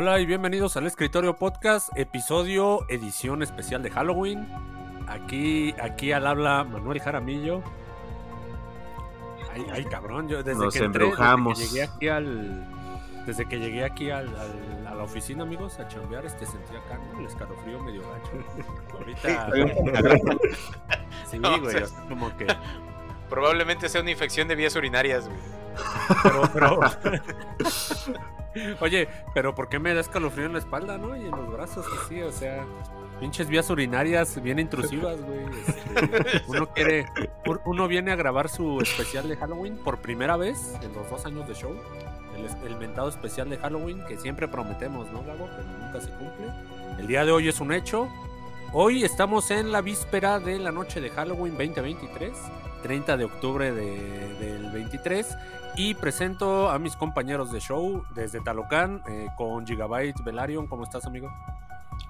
Hola y bienvenidos al Escritorio Podcast, episodio edición especial de Halloween. Aquí, aquí al habla Manuel Jaramillo. Ay, ay cabrón, yo desde Nos que entré, desde que llegué aquí al, desde que llegué aquí al, al- a la oficina, amigos, a chambear, este sentí acá ¿no? el escalofrío medio gacho. Ahorita, sí, No, güey, como que, Probablemente sea una infección de vías urinarias, güey. pero, pero, oye, pero ¿por qué me da escalofrío en la espalda, no? Y en los brazos, así, o sea, pinches vías urinarias bien intrusivas, güey. este, uno quiere, un- uno viene a grabar su especial de Halloween por primera vez en los dos años de show. El, el mentado especial de Halloween que siempre prometemos, ¿no, Gabo? Pero nunca se cumple. El día de hoy es un hecho. Hoy estamos en la víspera de la noche de Halloween 2023, 30 de octubre de- del 23. Y presento a mis compañeros de show desde Talocán eh, con Gigabyte Velarion. ¿Cómo estás, amigo?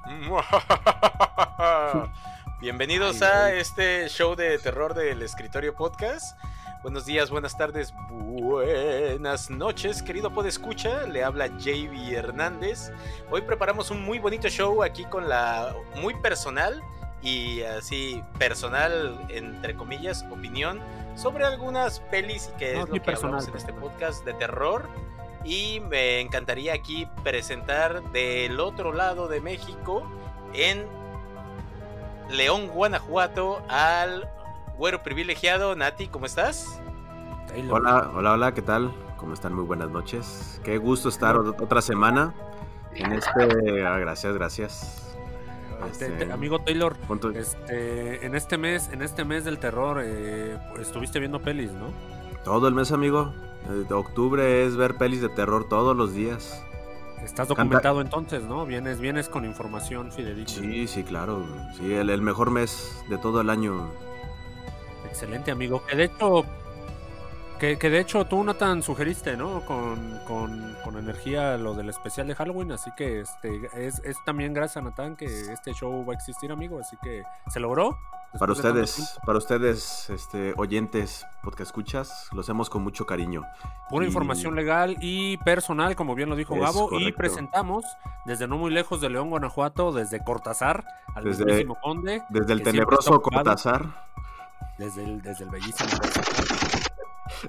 Bienvenidos a este show de terror del escritorio podcast. Buenos días, buenas tardes, buenas noches, querido podescucha. Le habla JB Hernández. Hoy preparamos un muy bonito show aquí con la muy personal y así personal entre comillas opinión sobre algunas pelis y que No, es lo que personal, hablamos en este podcast de terror. Y me encantaría aquí presentar del otro lado de México, en León, Guanajuato, al güero privilegiado. Nati, ¿cómo estás? Taylor. Hola, hola, hola, ¿qué tal? ¿Cómo están? Muy buenas noches. Qué gusto estar ot- otra semana en este... ah, gracias, gracias. Este, Este, amigo Taylor, este, en este mes, en este mes del terror, eh, estuviste viendo pelis, ¿no? Todo el mes, amigo. Eh, de octubre es ver pelis de terror todos los días. Estás Canta- documentado entonces, ¿no? Vienes, vienes con información fidedigna. Sí, sí, claro. Sí, el, el mejor mes de todo el año. Excelente, amigo. Que de hecho, que, que de hecho tú, Nathan, sugeriste, ¿no? Con, con, con energía lo del especial de Halloween, así que este es, es también gracias a Nathan que este show va a existir, amigo, así que se logró. Para ustedes, para ustedes, este, oyentes, podcast escuchas, lo hacemos con mucho cariño. Pura Y- información legal y personal, como bien lo dijo Es Gabo. Y presentamos desde no muy lejos de León, Guanajuato, desde Cortázar al Desde- mismísimo Conde. Desde el tenebroso. Cortázar. Desde el, desde el bellísimo.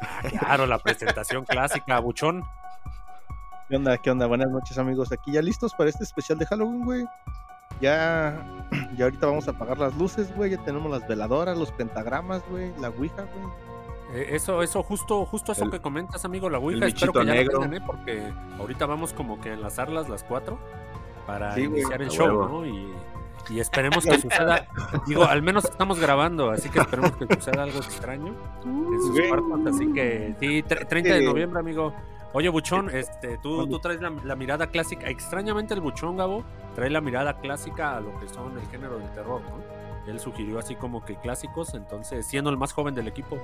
Ah, claro, la presentación clásica, Buchón. ¿Qué onda? ¿Qué onda? Buenas noches, amigos. Aquí ya listos para este especial de Halloween, güey. Ya, ya ahorita vamos a apagar las luces, güey. Ya tenemos las veladoras, los pentagramas, güey. La ouija, güey. Eh, eso, eso, justo, justo eso El- que comentas, amigo, la Ouija, el espero que ya negro. tengan, ¿eh? porque ahorita vamos como que a enlazarlas las cuatro para Sí, güey, iniciar el show, huevo. ¿no? Y, y esperemos que suceda, digo, al menos estamos grabando, así que esperemos que suceda algo extraño en sus así que sí, tre- 30 de noviembre, amigo. Oye, Buchón, este, tú, tú traes la, la mirada clásica, extrañamente el Buchón, Gabo, trae la mirada clásica a lo que son el género del terror, ¿no? Él sugirió así como que clásicos, entonces siendo el más joven del equipo.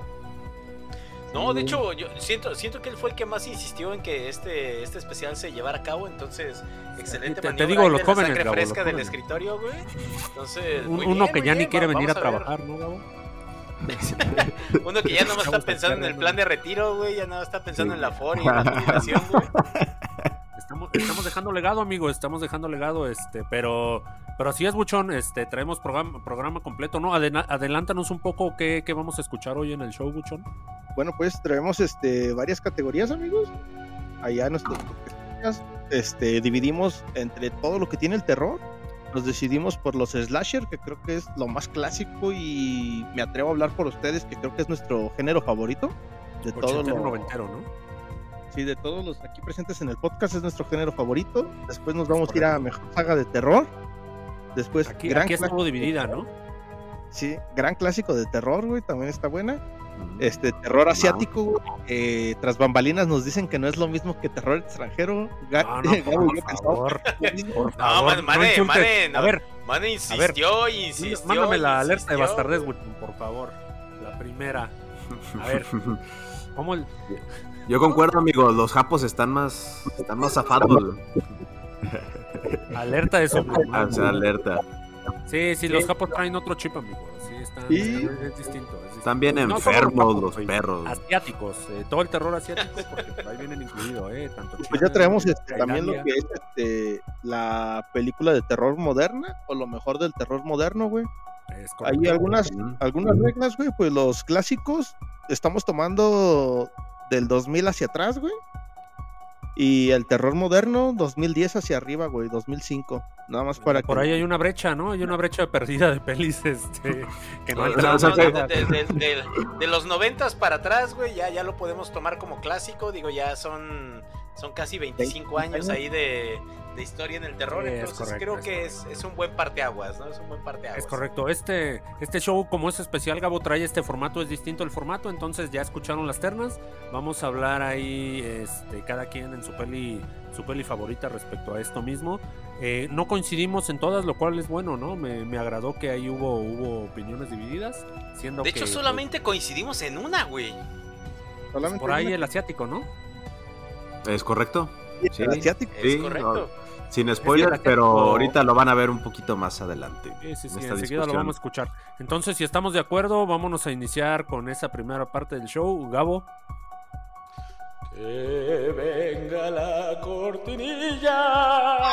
No, de hecho, yo siento, siento que él fue el que más insistió en que este, este especial se llevara a cabo. Entonces, excelente Te- te digo, los de la jóvenes, sangre fresca del jóvenes. escritorio, güey. Entonces, Un- muy uno bien, que ya ni quiere venir a trabajar, ¿no, Gabo? Uno que ya no está Chavos pensando en el plan de retiro, güey. Ya no está pensando Sí. en la FOR y en la güey. Estamos, estamos dejando legado, amigo, estamos dejando legado, este, pero, pero así es, Buchón, este, traemos programa, programa completo, ¿no? Adena- adelántanos un poco qué, qué vamos a escuchar hoy en el show, Buchón. Bueno, pues traemos este, varias categorías, amigos. Allá nuestros este, dividimos entre todo lo que tiene el terror. Nos decidimos por los slasher, que creo que es lo más clásico y me atrevo a hablar por ustedes, que creo que es nuestro género favorito. De todo lo, noventero, ¿no? Sí, de todos los aquí presentes en el podcast es nuestro género favorito. Después nos vamos a ir a mejor saga de terror. Después, Aquí, gran aquí estuvo dividida, ¿no? Sí, gran clásico de terror, güey, también está buena. Este, terror asiático, güey, eh, tras bambalinas nos dicen que no es lo mismo que terror extranjero. Ga- No, no, por favor, por No, favor, man, mane, insultes. mane, no. A ver, Mane insistió y insistió. mándame la y alerta de insistió, bastardes, güey. Por favor. La primera. A ver. ¿Cómo el, Yo concuerdo, amigo, los japos están más, están más zafados. alerta de O sea, alerta. Sí, sí, los japos traen otro chip, amigo. Sí, están, ¿Y? es, es distinto. es distinto. Están bien No enfermos japos, los perros. Asiáticos, eh, todo el terror asiático, porque por ahí vienen incluidos, ¿eh? Tanto Pues ya traemos este, también lo que es este, la película de terror moderna, o lo mejor del terror moderno, güey. Hay algunas, algunas reglas, güey, pues los clásicos estamos tomando del 2000 hacia atrás, güey. Y el terror moderno, 2010 hacia arriba, güey, 2005. Nada más para Por que... ahí hay una brecha, ¿no? Hay una brecha perdida de pelis este, que no No, que- no, de, de- de- de los noventas para atrás, güey, ya, ya lo podemos tomar como clásico. Digo, ya son, son casi 25 años ahí de, de historia en el terror. Sí, entonces correcto, creo es que es, es un buen parteaguas, ¿no? Es un buen parteaguas. Es correcto. Este, este show, como es especial, Gabo trae este formato, es distinto el formato. Entonces ya escucharon las ternas. Vamos a hablar ahí, este, cada quien en su peli, su peli favorita respecto a esto mismo. Eh, no coincidimos en todas, lo cual es bueno, ¿no? Me, me agradó que ahí hubo, hubo opiniones divididas. Siendo De que, hecho, pues, solamente coincidimos en una, güey. solamente por ahí una- el asiático, ¿no? ¿Es correcto? sí. el asiático. Es Sí, correcto. Sin spoilers, pero ahorita lo van a ver un poquito más adelante. Sí, sí, sí, en esta enseguida lo discusión. vamos a escuchar. Entonces, si estamos de acuerdo, vámonos a iniciar con esa primera parte del show. Gabo. Que venga la cortinilla.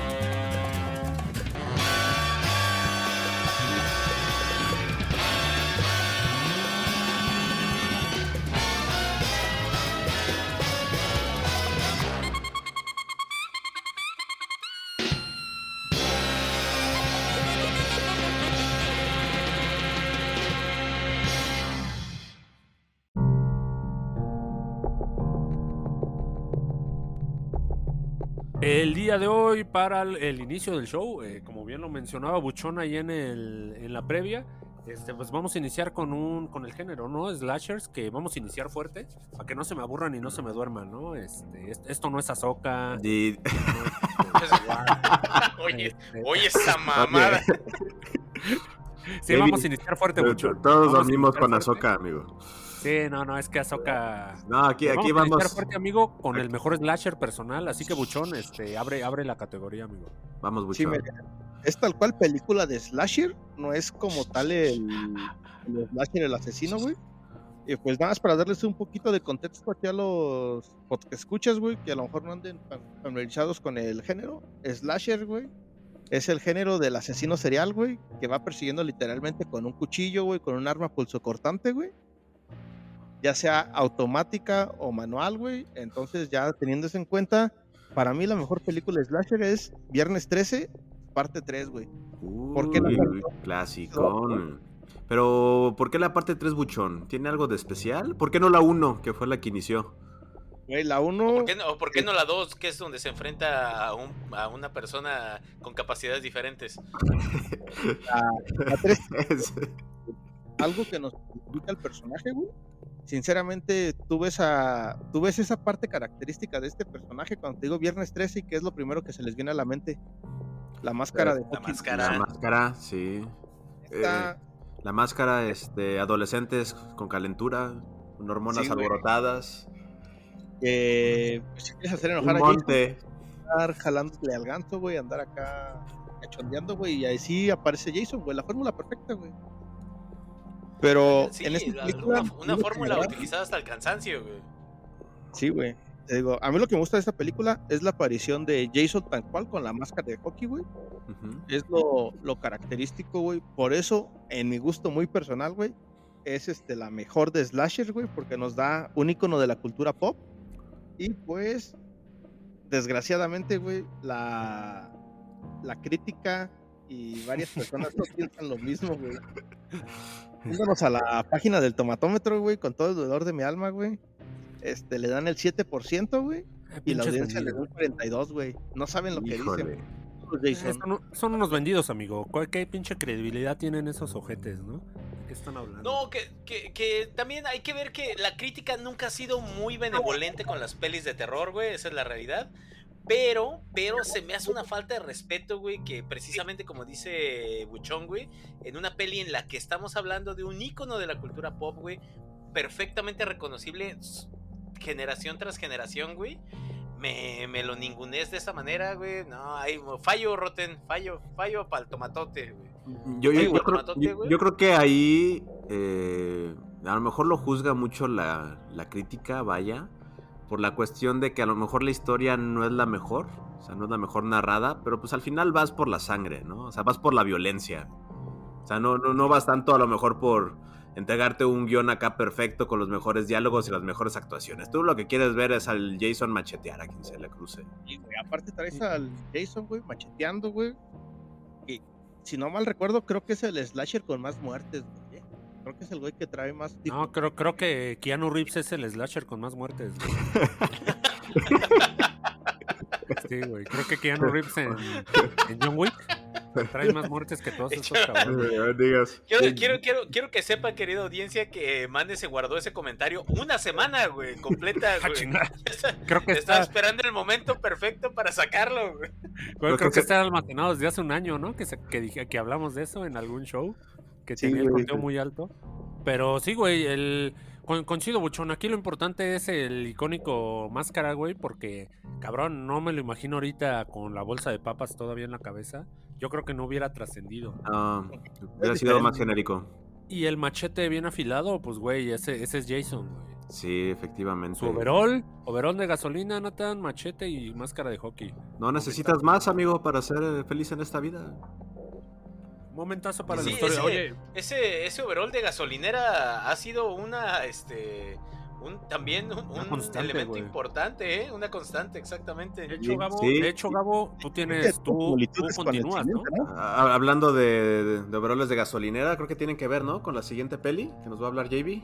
Día de hoy, para el, el inicio del show, eh, como bien lo mencionaba Buchón ahí en, el, en la previa, este, pues vamos a iniciar con un con el género, ¿no? Slashers, que vamos a iniciar fuerte, para que no se me aburran y no se me duerman, ¿no? Este, est- esto no es Azoka. Y- Oye, oye, esa mamada. Sí, vamos a iniciar fuerte, Buchón. Todos dormimos con. Azoka, amigo. Sí, no, no, es que Azoka... No, aquí, aquí vamos vamos. fuerte, amigo, con el mejor slasher personal, así que Buchón, este, abre, abre la categoría, amigo. Vamos, Sí, Bucho. mira, es tal cual película de slasher, no es como tal el, el slasher, el asesino, güey. Y pues nada más para darles un poquito de contexto aquí a los que escuchas, güey, que a lo mejor no anden fam- familiarizados con el género. Slasher, güey, es el género del asesino serial, güey, que va persiguiendo literalmente con un cuchillo, güey, con un arma pulsocortante, güey. Ya sea automática o manual, güey. Entonces ya teniendo eso en cuenta, para mí la mejor película de slasher es Viernes 13, parte 3, güey. ¿Por qué la clasicón. Pero, ¿por qué la parte 3 buchón? ¿Tiene algo de especial? ¿Por qué no la 1, que fue la que inició? Güey, la 1... ¿Por qué, no, o por qué no la 2, que es donde se enfrenta a, un, a una persona con capacidades diferentes? La 3 Es- algo que nos ubica el personaje, güey. Sinceramente, tú ves, a, tú ves esa parte característica de este personaje cuando te digo Viernes 13 y que es lo primero que se les viene a la mente. La máscara de La máscara. la máscara, sí. está- La máscara, este, adolescentes con calentura, con hormonas Sí, alborotadas. que pues, si quieres hacer Un enojar a Jason, monte. andar jalándole al ganso, güey, andar acá cachondeando, güey, y ahí sí aparece Jason, güey, la fórmula perfecta, güey. Pero Sí, en esta la- película, una, fórmula utilizada hasta el cansancio, güey. Sí, güey. Te digo, a mí lo que me gusta de esta película es la aparición de Jason tal cual con la máscara de hockey, güey. Es lo, lo característico, güey. Por eso, en mi gusto muy personal, güey, es este, la mejor de Slasher, güey, porque nos da un icono de la cultura pop. Y pues, desgraciadamente, güey, la, la crítica y varias personas no piensan lo mismo, güey. Yéndonos a la página del tomatómetro, güey, con todo el dolor de mi alma, güey. Este, le dan el 7%, güey. Eh, Y la audiencia le da un 42, güey. No saben lo que Híjole. dicen. Eh, Jason. Son, son unos vendidos, amigo. ¿Cuál- ¿Qué pinche credibilidad tienen esos ojetes, no? qué están hablando? No, que, que, que también hay que ver que la crítica nunca ha sido muy benevolente con las pelis de terror, güey. Esa es la realidad. Pero, pero se me hace una falta de respeto, güey, que precisamente como dice Buchón, güey, en una peli en la que estamos hablando de un ícono de la cultura pop, güey, perfectamente reconocible generación tras generación, güey. Me, me lo ningunees de esa manera, güey. No, hay fallo, Roten, fallo, fallo para el tomatote, güey. Yo, yo- Oye, yo güey, creo, tomatote, yo- güey. yo creo que ahí eh, a lo mejor lo juzga mucho la, la crítica, vaya, por la cuestión de que a lo mejor la historia no es la mejor, o sea, no es la mejor narrada, pero pues al final vas por la sangre, ¿no? O sea, vas por la violencia. O sea, no, no, no vas tanto a lo mejor por entregarte un guion acá perfecto con los mejores diálogos y las mejores actuaciones. Tú lo que quieres ver es al Jason machetear a quien se le cruce. Y, güey, aparte traes al Jason, güey, macheteando, güey. Y si no mal recuerdo, creo que es el slasher con más muertes, güey. Creo que es el güey que trae más tipo- No, creo, creo que Keanu Reeves es el slasher con más muertes. güey. Sí, güey. Creo que Keanu Reeves en, en John Wick trae más muertes que todos estos cabrones. Digas. Quiero, quiero, quiero, quiero que sepa, querida audiencia, que Mane se guardó ese comentario una semana, güey, completa, Ah, güey. Creo que Estaba está, esperando el momento perfecto para sacarlo, güey. güey, creo creo que- que está almacenado desde hace un año, ¿no? Que, se- que, dije, que hablamos de eso en algún show. Que Sí, tenía el conteo muy alto. Pero sí, güey, el... Coincido, Buchón. Aquí lo importante es el icónico máscara, güey, porque, cabrón, no me lo imagino ahorita con la bolsa de papas todavía en la cabeza. Yo creo que no hubiera trascendido. Ah, hubiera sido más genérico. Y el machete bien afilado, pues, güey, ese, ese es Jason, güey. Sí, efectivamente. Su overall, overall de gasolina, Nathan, machete y máscara de hockey. No necesitas más, amigo, para ser feliz en esta vida. Momentazo para Sí, la historia. ese- Oye, Ese, ese overall de gasolinera ha sido una, este, un, también un, elemento importante, ¿eh? Una constante, exactamente. de hecho, Gabo, Sí. de hecho, Gabo, tú tienes, tú, tú continúas, ¿no? Ah, hablando de, de, de overoles de gasolinera, creo que tienen que ver, ¿no? Con la siguiente peli que nos va a hablar JB.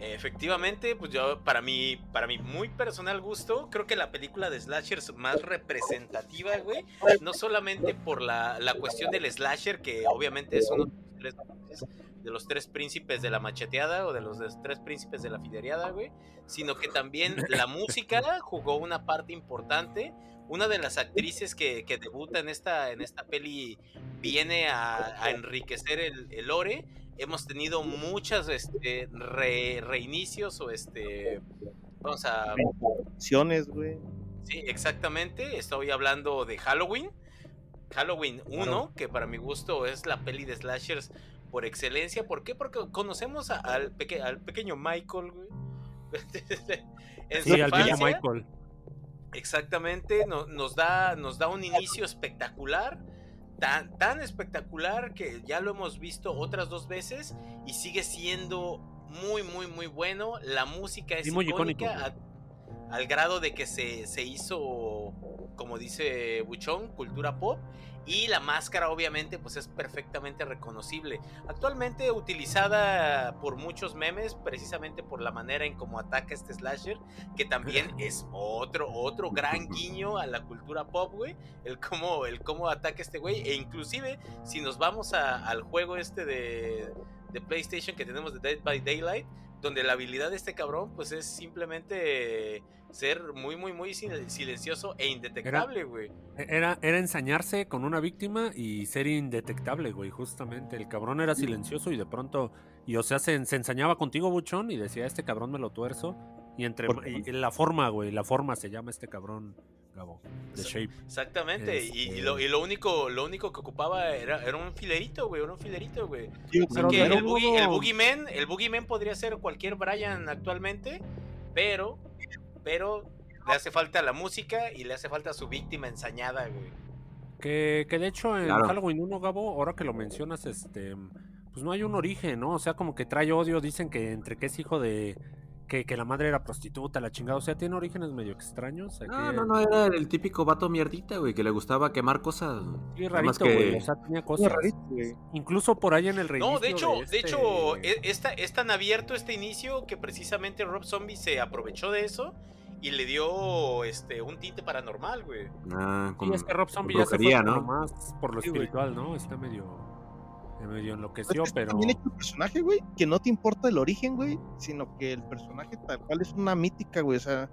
Efectivamente, pues yo, para mi, para mi muy personal gusto, creo que la película de slashers más representativa, güey, no solamente por la, la cuestión del slasher, que obviamente es uno de los, tres, de los tres príncipes de la macheteada o de los tres príncipes de la fidereada, güey, sino que también la música jugó una parte importante. Una de las actrices que, que debuta en esta, en esta peli viene a, a enriquecer el, el lore hemos tenido muchas este, re- reinicios o este vamos a güey. sí exactamente estoy hablando de Halloween Halloween 1 Claro. que para mi gusto es la peli de slashers por excelencia ¿por qué? porque conocemos a- al, peque- al pequeño Michael güey. en su Sí, al infancia, Michael. Exactamente, no- nos, da, nos da un inicio espectacular, tan, tan espectacular que ya lo hemos visto otras dos veces y sigue siendo muy, muy, muy bueno. La música es Sí, muy icónica. Al grado de que se, se hizo, como dice Buchón, cultura pop. Y la máscara obviamente pues es perfectamente reconocible. Actualmente utilizada por muchos memes precisamente por la manera en cómo ataca este slasher que también es otro, otro gran guiño a la cultura pop, güey. El cómo, el cómo ataca este güey. E inclusive, si nos vamos a- al juego este de, de PlayStation que tenemos de Dead by Daylight, donde la habilidad de este cabrón, pues es simplemente ser muy, muy, muy sil- silencioso e indetectable, güey. Era, era ensañarse con una víctima y ser indetectable, güey, justamente. El cabrón era silencioso y de pronto, y o sea, se, se ensañaba contigo, Buchón, y decía, este cabrón me lo tuerzo. Y entre la forma, güey, la forma se llama este cabrón, Gabo, Sí. Shape. Exactamente. Y, y Este- lo, y lo único, lo único que ocupaba era, era un filerito, güey, era un filerito, güey. Sí, Así que el, boogie, el Boogeyman, el Boogeyman podría ser cualquier Brian actualmente, pero, pero le hace falta la música y le hace falta su víctima ensañada, güey. Que, que de hecho en Claro. Halloween 1, Gabo, ahora que lo mencionas, este, pues no hay un origen, ¿no? O sea, como que trae odio, dicen que entre que es hijo de, que, que la madre era prostituta, la chingada, o sea, tiene orígenes medio extraños. aquí No, no, en- no, era el típico vato mierdita, güey, que le gustaba quemar cosas. Sí, rarito, que- güey, o sea, tenía Muy cosas. rarito, güey. Incluso por ahí en el No, de hecho, de este- hecho, e- esta- es tan abierto este inicio que precisamente Rob Zombie se aprovechó de eso y le dio este un tinte paranormal, güey. Ah, Sí, con, es que Rob Zombie ya se fue brujería, por lo ¿no? más por lo Sí, güey. espiritual, ¿no? Está medio Me medio Es enloqueció, que pero. también hecho el personaje, güey, que no te importa el origen, güey, sino que el personaje tal cual es una mítica, güey, o sea,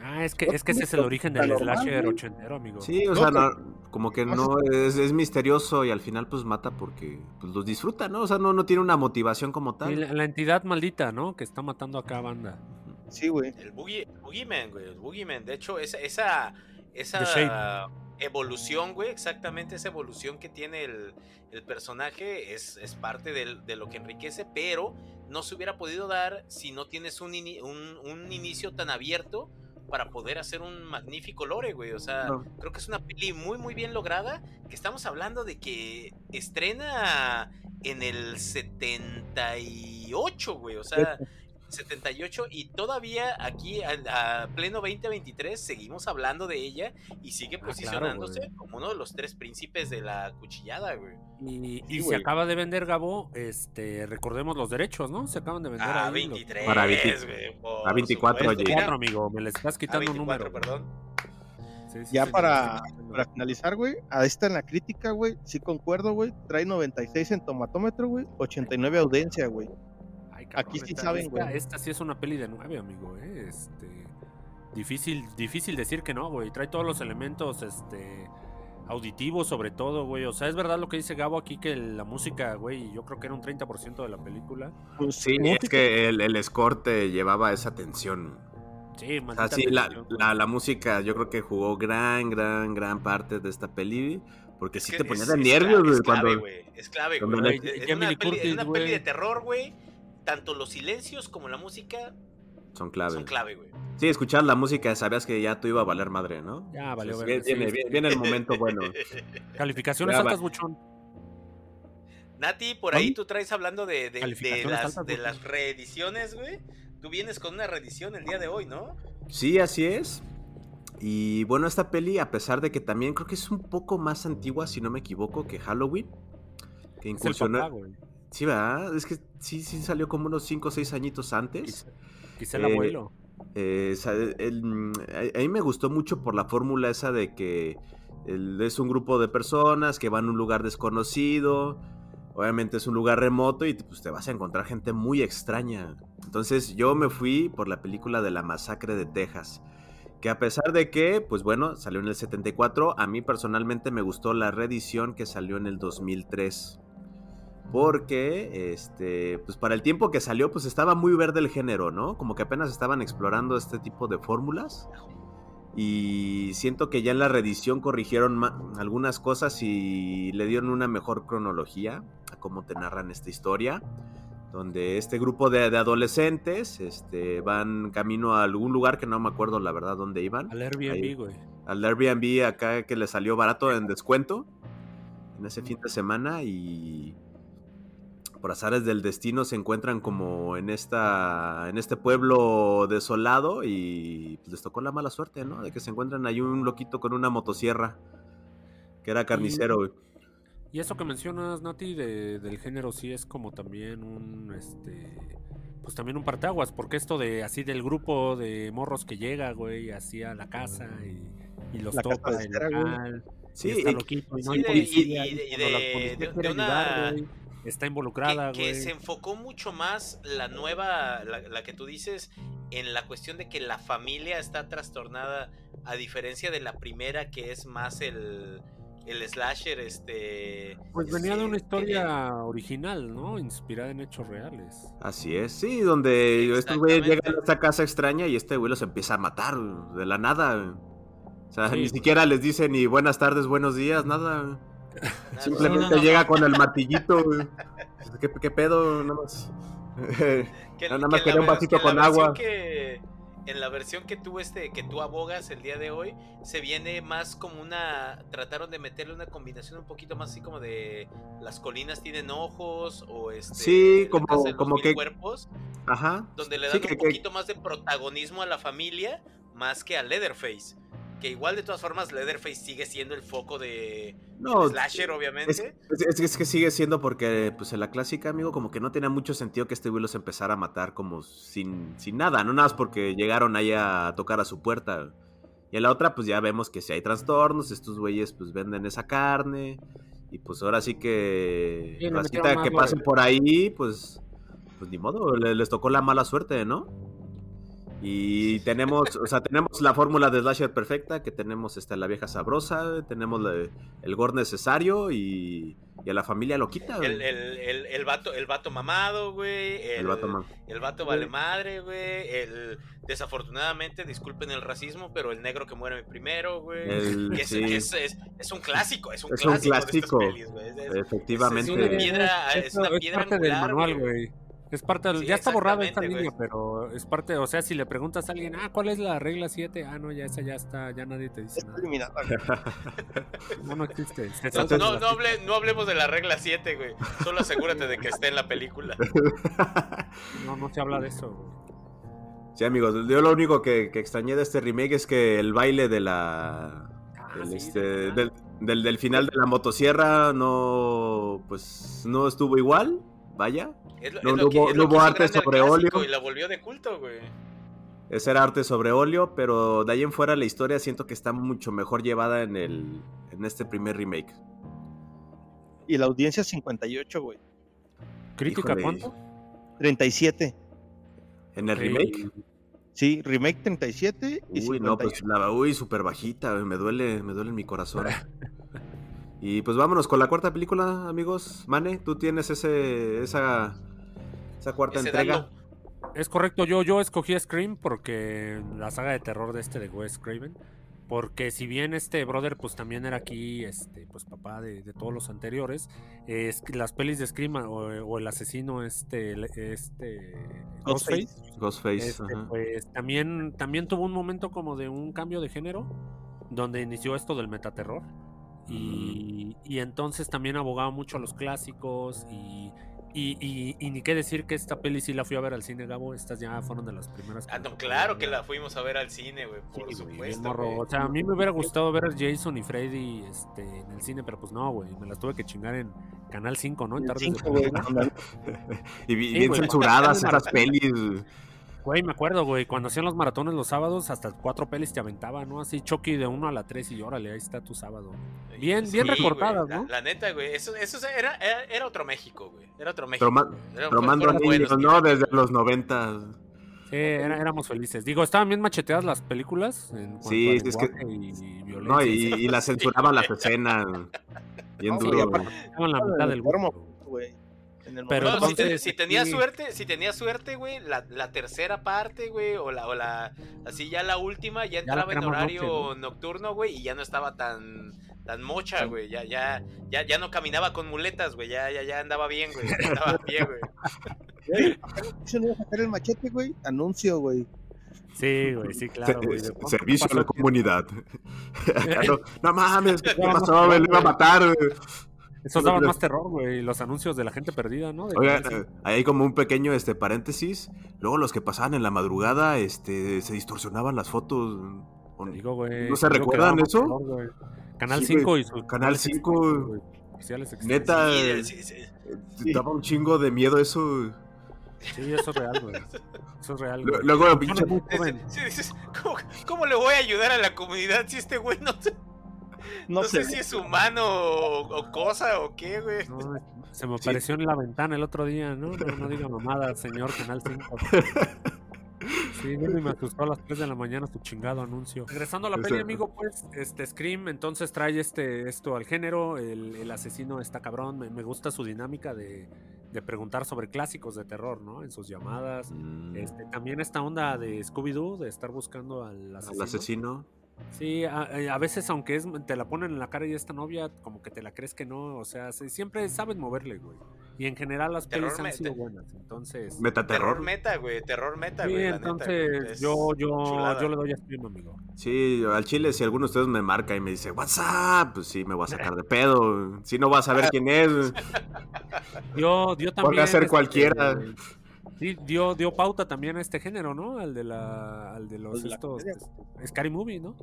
Ah, es que, no es que ese es el origen del normal, slasher güey. ochentero, amigo. Sí, o No, sea, no, como que no es, es misterioso y al final pues mata porque pues, los disfruta, ¿no? O sea, no, no tiene una motivación como tal. la, la entidad maldita, ¿no? Que está matando a cada banda. sí, güey. El Boogie, Boogeyman, güey. El Boogeyman. De hecho, esa, esa, The esa evolución, güey, exactamente esa evolución que tiene el, el personaje es, es parte del- de lo que enriquece, pero no se hubiera podido dar si no tienes un, un, un inicio tan abierto para poder hacer un magnífico lore, güey. O sea, No. creo que es una peli muy, muy bien lograda. Que estamos hablando de que estrena en el 78, güey. O sea, 78 y todavía aquí a, a pleno 2023 seguimos hablando de ella y sigue Ah, claro, posicionándose como uno de los tres príncipes de la cuchillada, güey. Y, Sí, y se acaba de vender, Gabo, este, recordemos los derechos, ¿no? Se acaban de vender A ahí los- 23, Para 20 güey. por a 24, supuesto. oye. Amigo, me le estás a quitando un 24, número. perdón. Sí, sí, Ya sí, para, para finalizar, güey, a esta en la crítica, güey, sí concuerdo, güey, trae 96 en tomatómetro, güey, 89 audiencia, güey. Cabrón, aquí sí esta- saben, esta, güey. Esta sí es una peli de nueve, amigo, eh. Este. Difícil, difícil decir que no, güey. Trae todos los elementos, este. Auditivos, sobre todo, güey. O sea, es verdad lo que dice Gabo aquí, que la música, güey, yo creo que era un 30% de la película. Pues, Sí, música, es que el, el score te llevaba esa tensión. Sí, O sea, sí, la, la, la música yo creo que jugó gran, gran, gran parte de esta peli. Porque sí que te ponía es- de es nervios, güey. Es clave, Cuando, güey. Es clave, güey. una, peli de terror, güey, tanto los silencios como la música son claves. son clave, güey. Sí, escuchar la música, sabías que ya tú iba a valer madre, ¿no? Ya, valió verga, viene, sí, viene, sí. viene el momento bueno. Calificaciones Ya altas, buchón. Nati, por ahí tú traes hablando de, de- de Calificaciones las, altas, de güey. las reediciones, güey. Tú vienes con una reedición el día de hoy, ¿no? Sí, así es. Y bueno, esta peli, a pesar de que también creo que es un poco más antigua, si no me equivoco, que Halloween. Que Es el incursionó. papá, güey. Sí, ¿verdad? Es que sí, sí salió como unos 5 o 6 añitos antes. Quizá, quizá el Eh, abuelo. Eh, sa- el- mm, a, a mí me gustó mucho por la fórmula esa de que el- es un grupo de personas que van a un lugar desconocido. Obviamente es un lugar remoto y pues, te vas a encontrar gente muy extraña. Entonces yo me fui por la película de la masacre de Texas. Que a pesar de que, pues bueno, salió en el 74, a mí personalmente me gustó la reedición que salió en el 2003. Porque, este, pues para el tiempo que salió, pues estaba muy verde el género, ¿no? Como que apenas estaban explorando este tipo de fórmulas. Y siento que ya en la reedición corrigieron algunas cosas y le dieron una mejor cronología a cómo te narran esta historia. Donde este grupo de, de adolescentes este, van camino a algún lugar que no me acuerdo la verdad dónde iban. Al Airbnb, güey. Al Airbnb acá que le salió barato en descuento en ese fin de semana y por azares del destino se encuentran como en esta en este pueblo desolado y pues, les tocó la mala suerte, ¿no? De que se encuentran ahí un loquito con una motosierra que era carnicero. güey. Y eso que mencionas, Nati, de- del género sí es como también un, este, pues también un parteaguas, porque esto de así del grupo de morros que llega, güey, así a la casa y, y los La casa toca de el cera, güey. local, Sí, y está y- loquito y no Sí, hay policía, y- y de- y de- de- de una- ayudar, está involucrada, que, se enfocó mucho más la nueva, la, la que tú dices, en la cuestión de que la familia está trastornada, a diferencia de la primera, que es más el, el slasher, este... Pues venía de una este, historia original, ¿no? Inspirada en hechos reales. Así es, sí, donde estos güeyes llegan a esta casa extraña y este güey los empieza a matar de la nada. O sea, Sí, ni siquiera les dice ni buenas tardes, buenos días, nada. Simplemente no, llega con el martillito. ¿Qué, qué pedo? Nada más. que- nada más que quería un vasito que con agua. que- en la versión que tú este que tú abogas el día de hoy se viene más como una trataron de meterle una combinación un poquito más así como de las colinas tienen ojos o este Sí, como- de como que- cuerpos Ajá. donde le Sí, dan que- un que- poquito más de protagonismo a la familia más que a Leatherface que igual de todas formas Leatherface sigue siendo el foco de No, slasher es, obviamente es- es- es que sigue siendo porque, pues en la clásica, amigo, como que no tenía mucho sentido que este güey los empezara a matar como sin, sin nada, no nada más porque llegaron ahí a tocar a su puerta. Y en la otra, pues ya vemos que si hay trastornos, estos güeyes pues venden esa carne. Y pues ahora sí que. Sí, racita metieron que más pase lore. por ahí, pues. Pues ni modo, le- les tocó la mala suerte, ¿no? Y tenemos, o sea, tenemos la fórmula de slasher perfecta, que tenemos esta, la vieja sabrosa, tenemos la- el gore necesario y, y a la familia lo quita. El, el, el, el vato, el vato mamado, güey. El, El vato el vato vale madre, güey. El, desafortunadamente, disculpen el racismo, pero el negro que muere primero, güey. Es, sí. es, es, es un clásico, es un Es un clásico, clásico. de estas pelis, güey. Es- es- Efectivamente. Es una piedra, es una es piedra parte del angular, manual, güey. güey. Es parte del, Sí, ya está borrada esta línea, güey. pero es parte, o sea, si le preguntas a alguien, ah, ¿cuál es la regla 7? Ah, no, ya esa ya está, ya nadie te dice Está nada. eliminada. No, no existe. No, no, no, hable- no hablemos de la regla 7, güey. Solo asegúrate de que esté en la película. no, no se habla de eso, güey. Sí, amigos, yo lo único que, que extrañé de este remake es que el baile de la. Ah, del, sí, este, del- del final de la motosierra no. Pues no estuvo igual. Vaya. Es lo, No, es no lo que- hubo- es no lo que hubo hizo arte sobre óleo. Y la volvió de culto, güey. Ese era arte sobre óleo, pero de ahí en fuera la historia siento que está mucho mejor llevada en el. en este primer remake. Y la audiencia 58, güey. ¿Crítica Híjole. cuánto? 37. ¿En el remake? Sí, remake 37 y Uy, no, 58. pues la uy, súper bajita, me duele, me duele en mi corazón. y pues vámonos con la cuarta película, amigos. Mane, tú tienes ese, esa, cuarta Ese entrega. Es correcto, yo, yo escogí Scream porque la saga de terror de este de Wes Craven. Porque si bien este brother pues también era aquí este pues papá de, de todos los anteriores, es que las pelis de Scream o, o el asesino este este Ghostface. Ghostface, Ghostface. este, pues también también tuvo un momento como de un cambio de género donde inició esto del metaterror y, y entonces también abogaba mucho a los clásicos y, y, y- y ni qué decir que esta peli sí la fui a ver al cine, Gabo. Estas ya fueron de las primeras. Ah, no, claro que la fuimos a ver al cine, güey, por supuesto. morro. güey. O sea, a mí me hubiera gustado ver a Jason y Freddy este, en el cine, pero pues no, güey. Me las tuve que chingar en Canal 5, ¿no? En tardes de Cinco, güey, domingo. no, y sí, bien censuradas esas pelis. Güey, me acuerdo, güey, cuando hacían los maratones los sábados, hasta cuatro pelis te aventaban, ¿no? Así Chucky de 1 a la 3 y órale, ahí está tu sábado. Bien- bien güey, recortadas, la- ¿no? La, neta, güey, eso, eso era, era, era otro México, güey. Era otro México. Pero, ma- güey. Era- niños, ¿no? Desde los 90. Sí, era- éramos felices. Digo, estaban bien macheteadas las películas. En Sí, es que- lenguaje y, violencia. No, y, y la censuraban las escenas. Bien No, duro. estaban la mitad del güey. En el Pero No, momento- si, te- entonces, si tenía sí. suerte, si tenía suerte, güey, la, la tercera parte, güey, o la, o la, así ya la última, ya Ya entraba que en horario noche, nocturno, güey, y ya no estaba tan, tan mocha, güey, ya, ya, ya, ya no caminaba con muletas, güey, ya, ya, ya andaba bien, güey, ya andaba bien, güey. Güey, ¿se le iba a sacar el machete, güey? Anuncio, güey. Sí, güey, sí, claro, güey. servicio a la comunidad. No, no mames, ¿qué Ya, pasó? no, Me lo iba a matar. güey. Esos daban más terror, güey. Los anuncios de la gente perdida, ¿no? De Oigan, Canal eh, ahí hay como un pequeño este paréntesis. Luego los que pasaban en la madrugada, este, se distorsionaban las fotos. Te digo, güey. ¿No se recuerdan eso? terror. Canal Sí, 5 güey. y sus Canal canales 5, extensos, güey, especiales extensos. Neta, Sí, sí, sí. eh, daba un chingo de miedo eso. Sí, eso es real, güey. Eso es real, güey. Luego, pinche, ¿cómo, cómo le voy a ayudar a la comunidad si este güey no, sé- No, no sé sé. si es humano o, o cosa o qué, güey? No, se me Sí. apareció en la ventana el otro día, ¿no? No, no diga mamada, señor Canal 5. Sí, me asustó a las 3 de la mañana su chingado anuncio. Regresando a la peli, amigo, pues, este Scream, entonces trae este esto al género. El, el asesino está cabrón. Me, me gusta su dinámica de, de preguntar sobre clásicos de terror, ¿no? En sus llamadas. Mm, Este, también esta onda de Scooby-Doo, de estar buscando al asesino. al asesino. Sí, a, eh, a veces aunque es, te la ponen en la cara y esta novia, como que te la crees que no, o sea, se- siempre saben moverle, güey. Y en general las Terror pelis han sido buenas, entonces... Terror Metaterror. meta, güey, terror meta, Sí, güey. la neta, entonces güey, yo, yo, chulada. yo le doy a Scream, amigo. Sí, al chile, si alguno de ustedes me marca y me dice WhatsApp, pues sí, me voy a sacar de pedo. Si no vas a saber quién es. Dio, dio también... Podría ser este, cualquiera. Sí, dio, dio pauta también a este género, ¿no? Al de la, al de los de estos, Scary Movie, ¿no?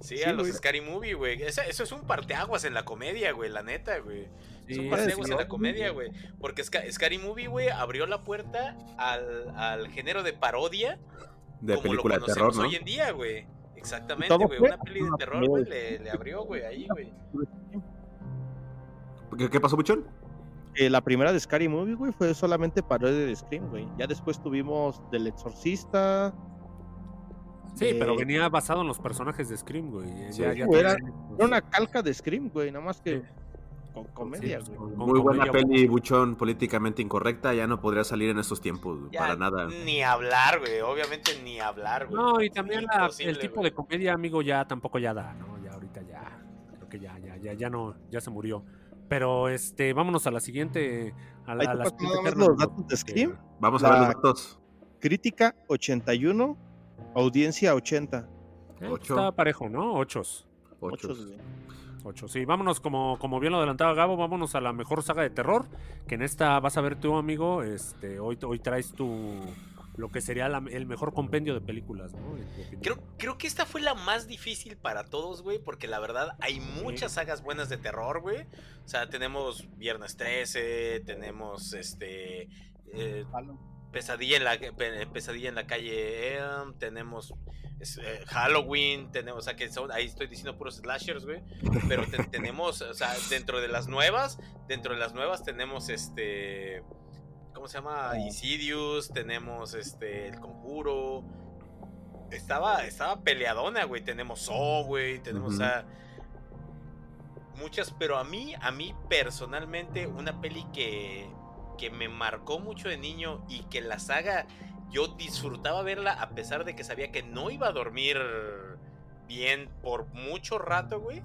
Sí, Sí, a los güey. Scary Movie, güey. Eso es un parteaguas en la comedia, güey, la neta, güey. Es Sí, un sí, parteaguas en la comedia, güey. Porque Sca- ScaryMovie, güey, abrió la puerta al, al género de parodia De como película lo de terror, conocemos ¿no? hoy en día, güey. Exactamente, güey. Una peli de terror, güey, le, le abrió, güey, ahí, güey. ¿Qué, qué pasó, Buchón? Eh, la primera de Scary Movie, güey, fue solamente parodia de Scream, güey. Ya después tuvimos del Exorcista. Sí, pero Eh, venía basado en los personajes de Scream, güey. Sí, Ya- ya güey, era- tenía- Era una calca de Scream, güey, nada más que Sí. con comedia, Sí, güey. con- Muy buena comedia, peli, Buchón, políticamente incorrecta. Ya no podría salir en estos tiempos, Ya, para nada. Ni hablar, güey. Obviamente ni hablar, güey. No, y también la- el tipo güey. de comedia, amigo, ya tampoco ya da, ¿no? Ya ahorita ya. Creo que ya, ya, ya, ya no, ya se murió. Pero este, vámonos a la siguiente. A la, la siguiente los datos de porque- Scream. Vamos a ver los datos. Crítica 81, audiencia 80. Eh, Ocho. Está parejo, ¿no? Ochos. Ocho. Muchos, güey. Ocho, sí. Vámonos, como, como bien lo adelantaba Gabo, vámonos a la mejor saga de terror. Que en esta vas a ver tú, amigo. Este, hoy, hoy traes tu. Lo que sería la- el mejor compendio de películas, ¿no? Creo, creo que esta fue la más difícil para todos, güey, porque la verdad hay muchas sagas buenas de terror, güey. O sea, tenemos Viernes 13, tenemos este eh, Pesadilla en la Pe- Pesadilla en la calle Elm, tenemos es, eh, Halloween, tenemos, o sea, que son, ahí estoy diciendo puros slashers, güey, pero te- tenemos, o sea, dentro de las nuevas, dentro de las nuevas tenemos este ¿cómo se llama? Insidious, tenemos este El Conjuro. Estaba estaba peleadona, güey, tenemos Saw, güey, tenemos muchas, pero a mí, a mí personalmente, una peli que, que me marcó mucho de niño y que la saga yo disfrutaba verla a pesar de que sabía que no iba a dormir bien por mucho rato, güey,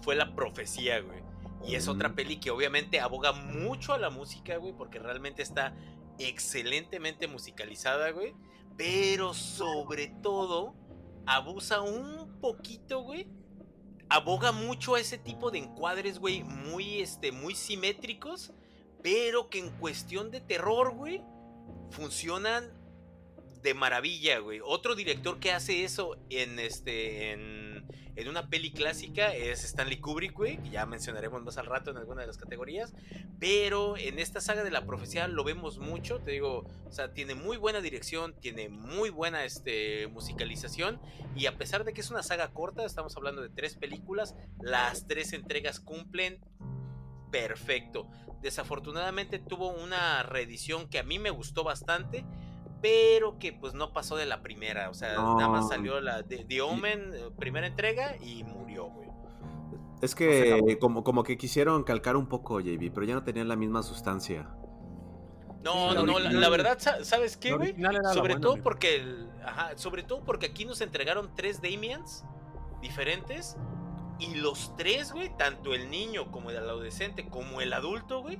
fue La Profecía, güey. Y es otra Mm. peli que obviamente aboga mucho a la música, güey, porque realmente está excelentemente musicalizada, güey. Pero sobre todo, abusa un poquito, güey. Aboga mucho a ese tipo de encuadres, güey, muy, este, muy simétricos. Pero que en cuestión de terror, güey, funcionan de maravilla, güey. Otro director que hace eso en este en, en una peli clásica es Stanley Kubrick, que ya mencionaremos más al rato en alguna de las categorías, pero en esta saga de la profecía lo vemos mucho, te digo, o sea, tiene muy buena dirección, tiene muy buena este musicalización y a pesar de que es una saga corta, estamos hablando de tres películas, las tres entregas cumplen perfecto. Desafortunadamente tuvo una reedición que a mí me gustó bastante, pero que pues no pasó de la primera. O sea, nada más salió la de The Omen, eh, primera entrega, y murió, güey. Es que como, como que quisieron calcar un poco, JB, pero ya no tenían la misma sustancia. No, no, no, la, original- la verdad, sa- ¿sabes qué, güey? Sobre buena, todo amigo. porque el- ajá, sobre todo porque aquí nos entregaron tres Damians diferentes. Y los tres, güey, tanto el niño como el adolescente como el adulto, güey,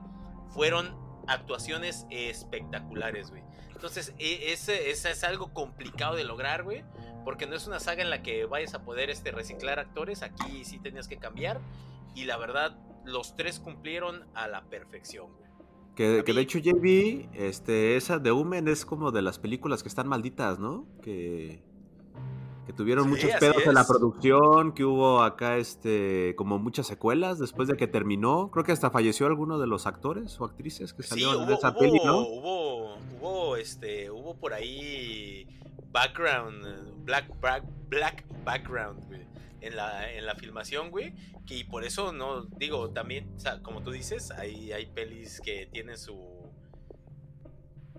fueron actuaciones espectaculares, güey. Entonces, e- ese, ese es algo complicado de lograr, güey. Porque no es una saga en la que vayas a poder este, reciclar actores. Aquí sí tenías que cambiar. Y la verdad, los tres cumplieron a la perfección, güey. Que, que de hecho, JB, este, esa de Humen es como de las películas que están malditas, ¿no? Que, que tuvieron Sí, muchos pedos en la producción, que hubo acá, este, como muchas secuelas después de que terminó. Creo que hasta falleció alguno de los actores o actrices que Sí, salieron hubo, de esa hubo, peli, ¿no? hubo, hubo, este, hubo por ahí background, black, black, black background, güey, en la, en la filmación, güey, que y por eso no, digo, también, o sea, como tú dices, hay, hay pelis que tienen su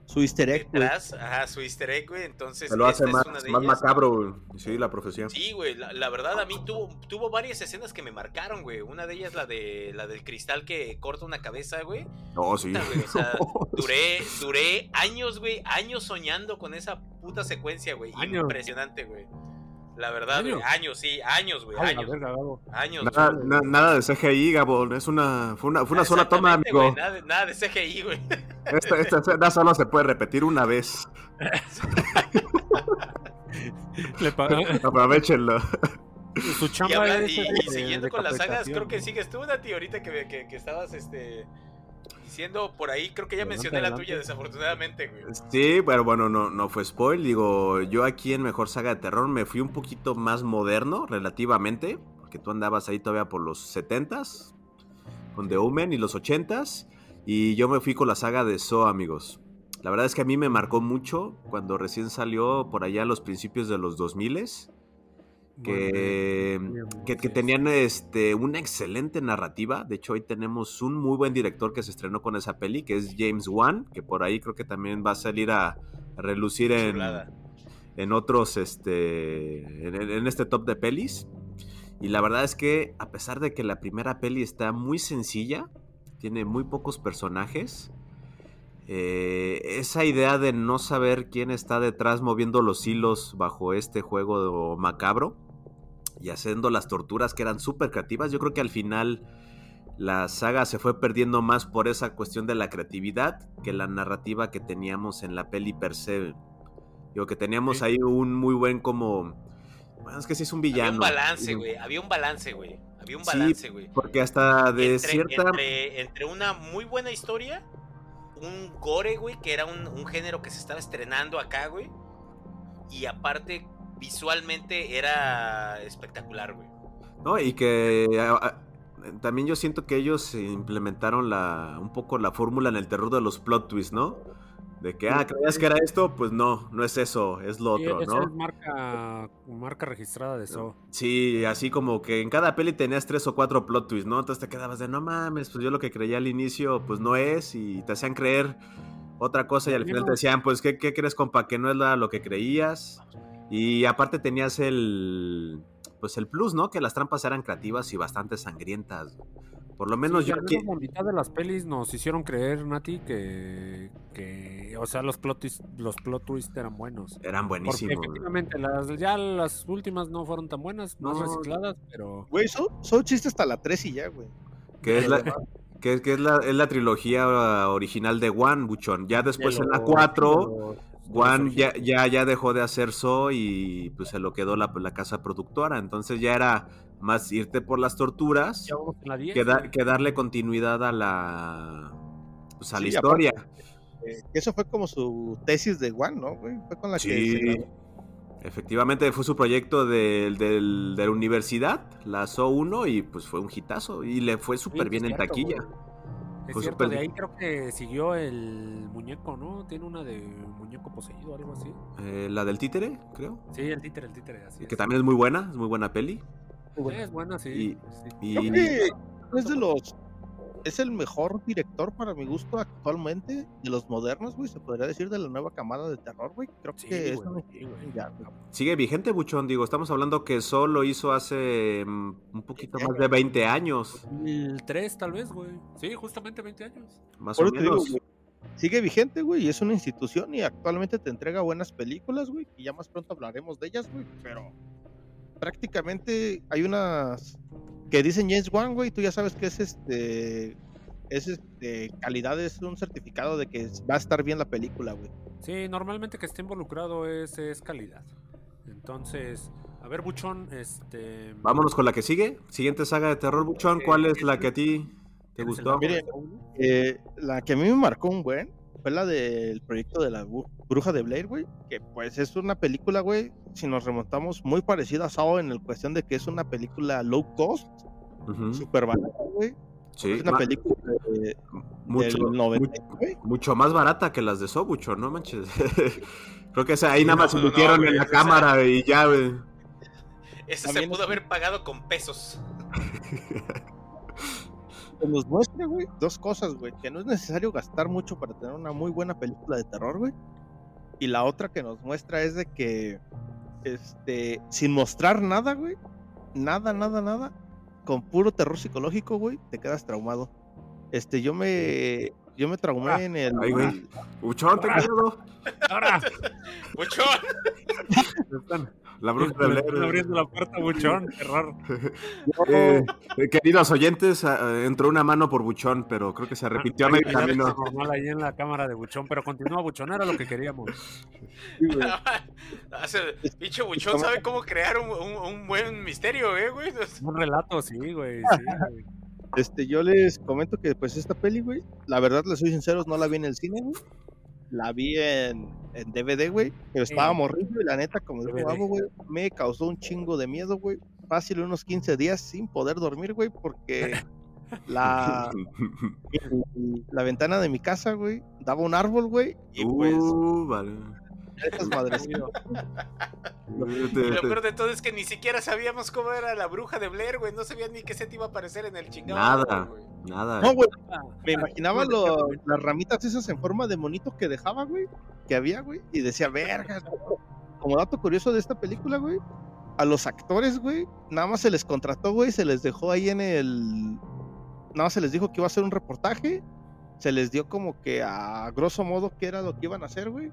Su easter egg, güey. detrás, ajá, su easter egg, güey, entonces Se lo hace esta más, es una de más ellas. macabro, güey. Sí, la profesión. Sí, güey, la, la verdad a mí tuvo, tuvo varias escenas que me marcaron, güey. Una de ellas la de la del cristal que corta una cabeza, güey. No, sí. Puta, güey, o sea, duré, duré años, güey, años soñando con esa puta secuencia, güey. Años. Impresionante, güey. La verdad, güey, ¿Años? años, sí, años, güey, Ay, la años. verga, Gabo. Años. Nada, güey. na- nada de CGI, Gabón. Es una, fue una, fue una sola toma, amigo. güey, Nada, de- nada de CGI, güey. Esta, esta escena solo se puede repetir una vez. Le Aprovechenlo. Su Y, chamba habla- y- siguiendo de con las sagas, creo que sigues tú, Nati, ahorita que, que, que estabas este, diciendo por ahí, creo que ya Adelante, mencioné la adelante. tuya, desafortunadamente, güey. Sí, pero bueno, no, no fue spoil. Digo, yo aquí en Mejor Saga de Terror me fui un poquito más moderno, relativamente. Porque tú andabas ahí todavía por los 70s, con The Omen y los 80s. Y yo me fui con la saga de So, amigos. La verdad es que a mí me marcó mucho cuando recién salió por allá a los principios de los 2000s. Que, que, tenían este, una excelente narrativa. De hecho, hoy tenemos un muy buen director que se estrenó con esa peli, que es James Wan, que por ahí creo que también va a salir a, a relucir en, en otros, este, en, en este top de pelis. Y la verdad es que a pesar de que la primera peli está muy sencilla, tiene muy pocos personajes, eh, esa idea de no saber quién está detrás moviendo los hilos bajo este juego macabro y haciendo las torturas que eran súper creativas, yo creo que al final la saga se fue perdiendo más por esa cuestión de la creatividad que la narrativa que teníamos en la peli per se. Digo que teníamos Sí. ahí un muy buen como... Bueno, es que sí es un Había villano. un balance, güey. Había un balance, güey. Había un balance, güey. Porque hasta de entre, cierta... entre, entre una muy buena historia, un gore, güey, que era un, un género que se estaba estrenando acá, güey. Y aparte, visualmente era espectacular, güey. ¿no? Y que a- a- también yo siento que ellos implementaron la, un poco la fórmula en el terror de los plot twists, ¿no? De que, ah, ¿creías que era esto? Pues no, no es eso, es lo Sí, otro, esa es ¿no? marca, marca registrada de eso. Sí, así como que en cada peli tenías tres o cuatro plot twists, ¿no? Entonces te quedabas de, no mames, pues yo lo que creía al inicio, pues no es, y te hacían creer otra cosa y al final te decían, pues, ¿qué, qué crees, compa? Que no es la- lo que creías. Y aparte tenías el, pues el plus, ¿no? Que las trampas eran creativas y bastante sangrientas. Por lo menos Sí, yo al aquí... la mitad de las pelis nos hicieron creer, Nati, que, que o sea, los plot, twist- los plot twists eran buenos. Eran Porque buenísimos. efectivamente, las, ya las últimas no fueron tan buenas, más No. recicladas, pero... Güey, son, son chistes hasta la 3 y ya, güey. Que es la, que, que es la, es la trilogía uh, original de One, Buchón. Ya después de en la los- 4... de de Juan ya, ya, ya dejó de hacer so y pues se lo quedó la, la casa productora. Entonces ya era más irte por las torturas Ya vamos en la 10, que, da- que darle continuidad a la, pues, a la historia. Eh, eso fue como su tesis de One, ¿no, güey? Fue con la que Sí, graduó. efectivamente fue su proyecto del- del- de la universidad, la SO 1, y pues fue un hitazo y le fue súper Sí, bien en cierto, taquilla. güey. Es Fue cierto, de ahí creo que siguió el muñeco, ¿no? Tiene una de muñeco poseído, algo así. Eh, la del títere, creo. Sí, el títere, el títere, así Que es. también es muy buena, es muy buena peli. Sí, es buena, sí. Y- sí. Y, Creo que es de los. Es el mejor director para mi gusto actualmente de los modernos, güey. Se podría decir de la nueva camada de terror, güey. Creo Sí, que es sí. Sigue vigente, Buchón. Digo, estamos hablando que solo hizo hace mm, un poquito más de 20 años, 2003 tal vez, güey. Sí, justamente 20 años. más Por o digo, menos. sigue vigente, güey, y es una institución y actualmente te entrega buenas películas, güey, y ya más pronto hablaremos de ellas, güey, pero prácticamente hay unas que dicen James Wan, güey, tú ya sabes que es este es este calidad es un certificado de que va a estar bien la película, güey. Sí, normalmente que esté involucrado es, es calidad. Entonces, a ver, Buchón, este. Vámonos con la que sigue. Siguiente saga de terror, Buchón. ¿Cuál es la que a ti te ¿tienes el gustó? Mire? Eh, la que a mí me marcó un buen fue la del proyecto de la bruja de Blair, güey, que pues es una película, güey, si nos remontamos muy parecida a Saw en el cuestión de que es una película low cost, Ujú, súper barata, güey. Sí, es una película de- mucho, del mu- 99. mucho más barata que las de Sobucho, no manches. Creo que esa, ahí nada más no, invirtieron güey, en la esa- cámara y ya, güey. Ese se pudo es- haber pagado con pesos. que nos muestra, güey, dos cosas, güey, que no es necesario gastar mucho para tener una muy buena película de terror, güey. Y la otra que nos muestra es de que, este, sin mostrar nada, güey, nada, nada, nada, con puro terror psicológico, güey, te quedas traumado. Este, yo me, yo me traumé Ah, en el... Ay, güey. Buchón, te cuidado. ¡Ahora! ¡Buchón! La bruja de Blair. abriendo la puerta, Buchón. Qué raro. Eh, eh, queridos oyentes, ah, entró una mano por Buchón, pero creo que se repitió a Hay medio camino. paranormal ahí en la cámara de Buchón, pero continúa Buchón, era lo que queríamos. Sí, güey. Hace- Pinche Buchón sabe cómo crear un, un- un buen misterio, eh, güey. Un relato, sí, güey. Sí, güey. Este, yo les comento que pues esta peli, güey, la verdad, les soy sinceros, no la vi en el cine, güey. La vi en, en DVD, güey, pero estaba Sí. morrillo y la neta, como dijo güey, me causó un chingo de miedo, güey. Fácil unos 15 días sin poder dormir, güey, porque la, la ventana de mi casa, güey, daba un árbol, güey, y pues Uh, vale. Esas madres. Y lo peor de todo es que ni siquiera sabíamos cómo era la bruja de Blair, güey. No sabían ni qué se te iba a aparecer en el chingado. Nada. güey. Nada. No, güey. Me imaginaba lo- las ramitas esas en forma de monito que dejaba, güey. Que había, güey. Y decía, verga. Como dato curioso de esta película, güey. A los actores, güey. Nada más se les contrató, güey. Se les dejó ahí en el. Nada más se les dijo que iba a hacer un reportaje. Se les dio como que a grosso modo qué era lo que iban a hacer, güey.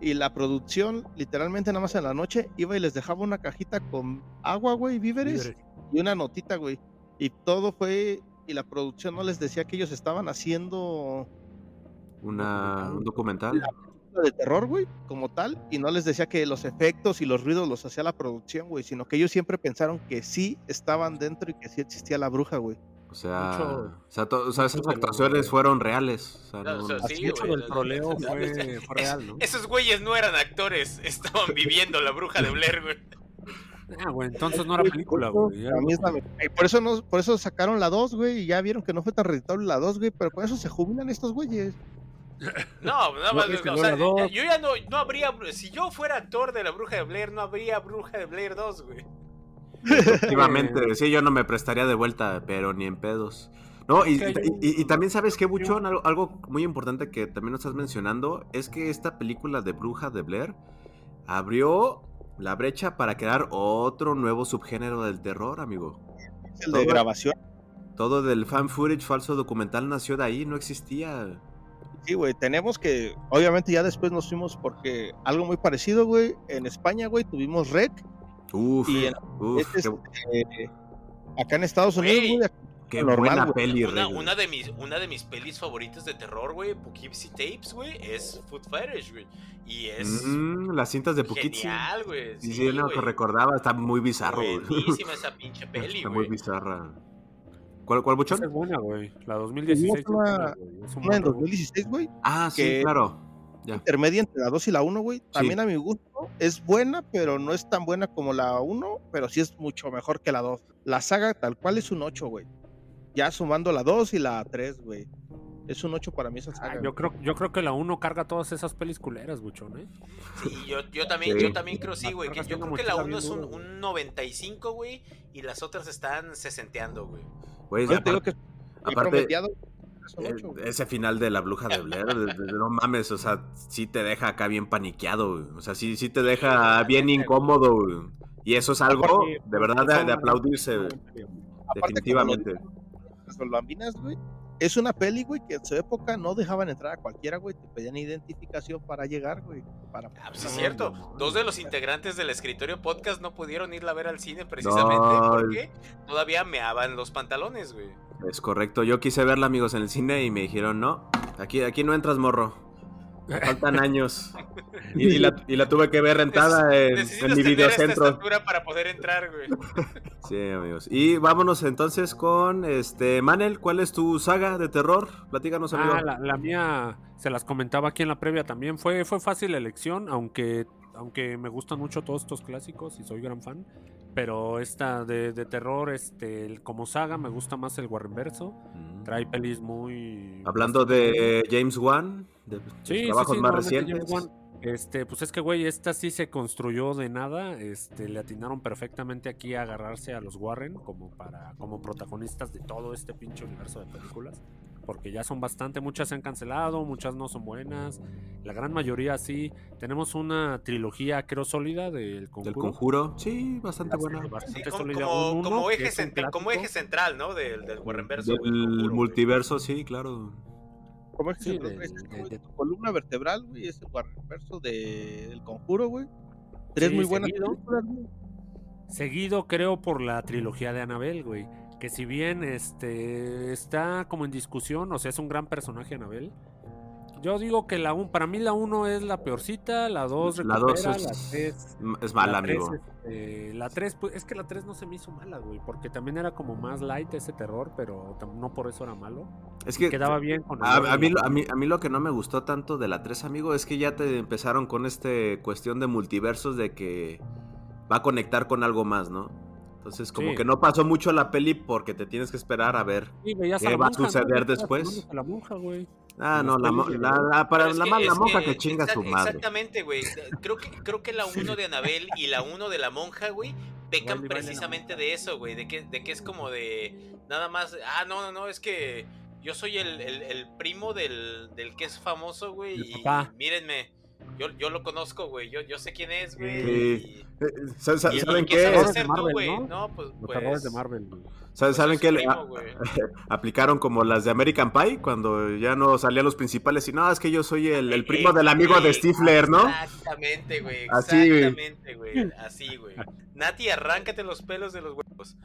Y la producción, literalmente nada más en la noche, iba y les dejaba una cajita con agua, güey, víveres Víveres. y una notita, güey. Y todo fue, y la producción no les decía que ellos estaban haciendo Una, un documental. de terror, güey, como tal, y no les decía que los efectos y los ruidos los hacía la producción, güey, sino que ellos siempre pensaron que sí estaban dentro y que sí existía la bruja, güey. O sea, Mucho- o sea, o sea, esas actuaciones fueron reales. O sea, No, no- o sea, Sí, mucho güey, del troleo fue, fue real, ¿no? Esos güeyes no eran actores, estaban viviendo la bruja de Blair, güey. Ah, güey, entonces no era película, güey. A mí es la- y por eso no, por eso sacaron la 2, güey, y ya vieron que no fue tan rentable la 2, güey, pero por eso se jubilan estos güeyes. No, nada más, es que o no sea, yo ya no, no habría, si yo fuera actor de la bruja de Blair, no habría bruja de Blair 2, güey. Efectivamente, sí, yo no me prestaría de vuelta, pero ni en pedos. No, y, también sabes que, Buchón, algo, algo muy importante que también nos estás mencionando, es que esta película de Bruja de Blair abrió la brecha para crear otro nuevo subgénero del terror, amigo. El de Todo- grabación. Todo del fan footage falso documental nació de ahí, no existía. Sí, güey, tenemos que, obviamente ya después nos fuimos porque algo muy parecido, güey, en España, güey, tuvimos Rec, Uf, y en- uf, este, qué, este, acá en Estados Unidos, Güey. güey, qué normal, buena güey. peli, Una, Rey, una, de mis, una de mis pelis favoritas de terror, güey, Poughkeepsie Tapes, güey, es Food Fetish, güey. Y es Mm, las cintas de Poughkeepsie. genial, güey. Sí, sí, no, que güey. recordaba, está muy bizarro. güey. Buenísima esa pinche peli, Está muy güey. bizarra. ¿Cuál, cuál buchón? Esa es buena, güey. La 2016. Tuvimos una- es güey, es una en buen reboot. 2016, güey, Ah, sí, que- claro. Ya. intermedia entre la 2 y la 1, güey, también a mi gusto es buena, pero no es tan buena como la 1, pero sí es mucho mejor que la 2. La saga tal cual es un 8, güey. Ya sumando la 2 y la 3, güey. Es un 8 para mí esa Ah, saga. yo, creo, yo creo que la 1 carga todas esas pelis culeras, buchón, ¿eh? Sí, yo, yo también, Sí. yo también creo sí, güey. que yo creo que la mochila 1 bien es un, un 95, güey, y las otras están sesenteando, güey. Güey, Yo te digo aparte, que muy aparte, promediado, es un eh, 8, güey. ese final de la bruja de Blair, de- de- no mames, o sea, sí te deja acá bien paniqueado, güey. O sea, sí, sí te deja bien incómodo, güey. Y eso es algo Aparte, de verdad de, de aplaudirse. Aparte, definitivamente. Las bambinas, güey. Es una peli, güey, que en su época no dejaban entrar a cualquiera, güey. Te pedían identificación para llegar, güey. Para... Ah, pues es cierto. Dos de los integrantes del escritorio podcast no pudieron irla a ver al cine precisamente No. porque todavía meaban los pantalones, güey. Es correcto. Yo quise verla, amigos, en el cine y me dijeron, no, aquí, aquí no entras, morro. Faltan años. Y, y la, y la tuve que ver rentada en, mi esta videocentro. estatura para poder entrar, güey. Sí, amigos. Y vámonos entonces con este Manel, ¿cuál es tu saga de terror? Platícanos, amigo. Ah, la, la mía se las comentaba aquí en la previa también. Fue, fue fácil la elección, aunque, aunque me gustan mucho todos estos clásicos y soy gran fan. Pero esta de, de terror, este, el- como saga, me gusta más el Warren Verso. Mm. Trae pelis muy. Hablando de James Wan, de Sí, sí, trabajos sí, más normalmente recientes. James Wan, Este, pues es que, güey, esta sí se construyó de nada. Este, le atinaron perfectamente aquí a agarrarse a los Warren como para, como protagonistas de todo este pinche universo de películas. Porque ya son bastante, muchas se han cancelado, muchas no son buenas. La gran mayoría sí. Tenemos una trilogía, creo, sólida del conjuro. Del conjuro. Sí, bastante buena. Bastante Sí, como, sólida. como, uno, como eje, central, como eje ¿no? Del, del Warren Verso. güey, Del Conjuro, güey. multiverso, sí, claro. ¿Cómo es que Sí, de-? Es de- como de- tu columna vertebral, güey, es el verso de, del conjuro, güey. Tres Sí, muy buenas seguido. películas, güey. Seguido creo por la trilogía de Anabel, güey. Que si bien este está como en discusión, o sea, es un gran personaje Anabel. Yo digo que la un, para mí la 1 es la peorcita, la 2 La dos recupera, es, la 3 es mala, la tres, amigo. este, la 3, pues es que la 3 no se me hizo mala, güey, porque también era como más light ese terror, pero no por eso era malo. Es que Quedaba bien con a, a mí, a, mí, a mí lo que no me gustó tanto de la 3, amigo, es que ya te empezaron con este cuestión de multiversos de que va a conectar con algo más, ¿no? Entonces, como Sí. que no pasó mucho la peli porque te tienes que esperar a ver. Sí, ¿Qué va a suceder después? a la monja, güey. Ah, no, la, la, la- para la, que- la monja que chinga exact- su madre. Exactamente, güey. Creo que, creo que la 1 de Anabel y la 1 de la monja, güey, pecan precisamente de eso, güey. De que, de que es como de. Nada más. Ah, no, no, no, es que yo soy el, el- el primo del, del que es famoso, güey. Y, papá. mírenme. Yo, yo lo conozco, güey. Yo, yo sé quién es, güey. Sí. y- Eh, ¿saben- saben y- y ¿Saben ¿qué hacer de tú, Marvel? ¿no? No, pues. Los pues, errores de Marvel. güey. ¿Saben, pues qué? primo, aplicaron como las de American Pie cuando ya no salían los principales y no, es que yo soy el, el primo Eh, del amigo de sí, Stifler, ¿no? Exactamente, güey. Así, güey. Exactamente, güey. Así, güey. Nati, arráncate los pelos de los huevos.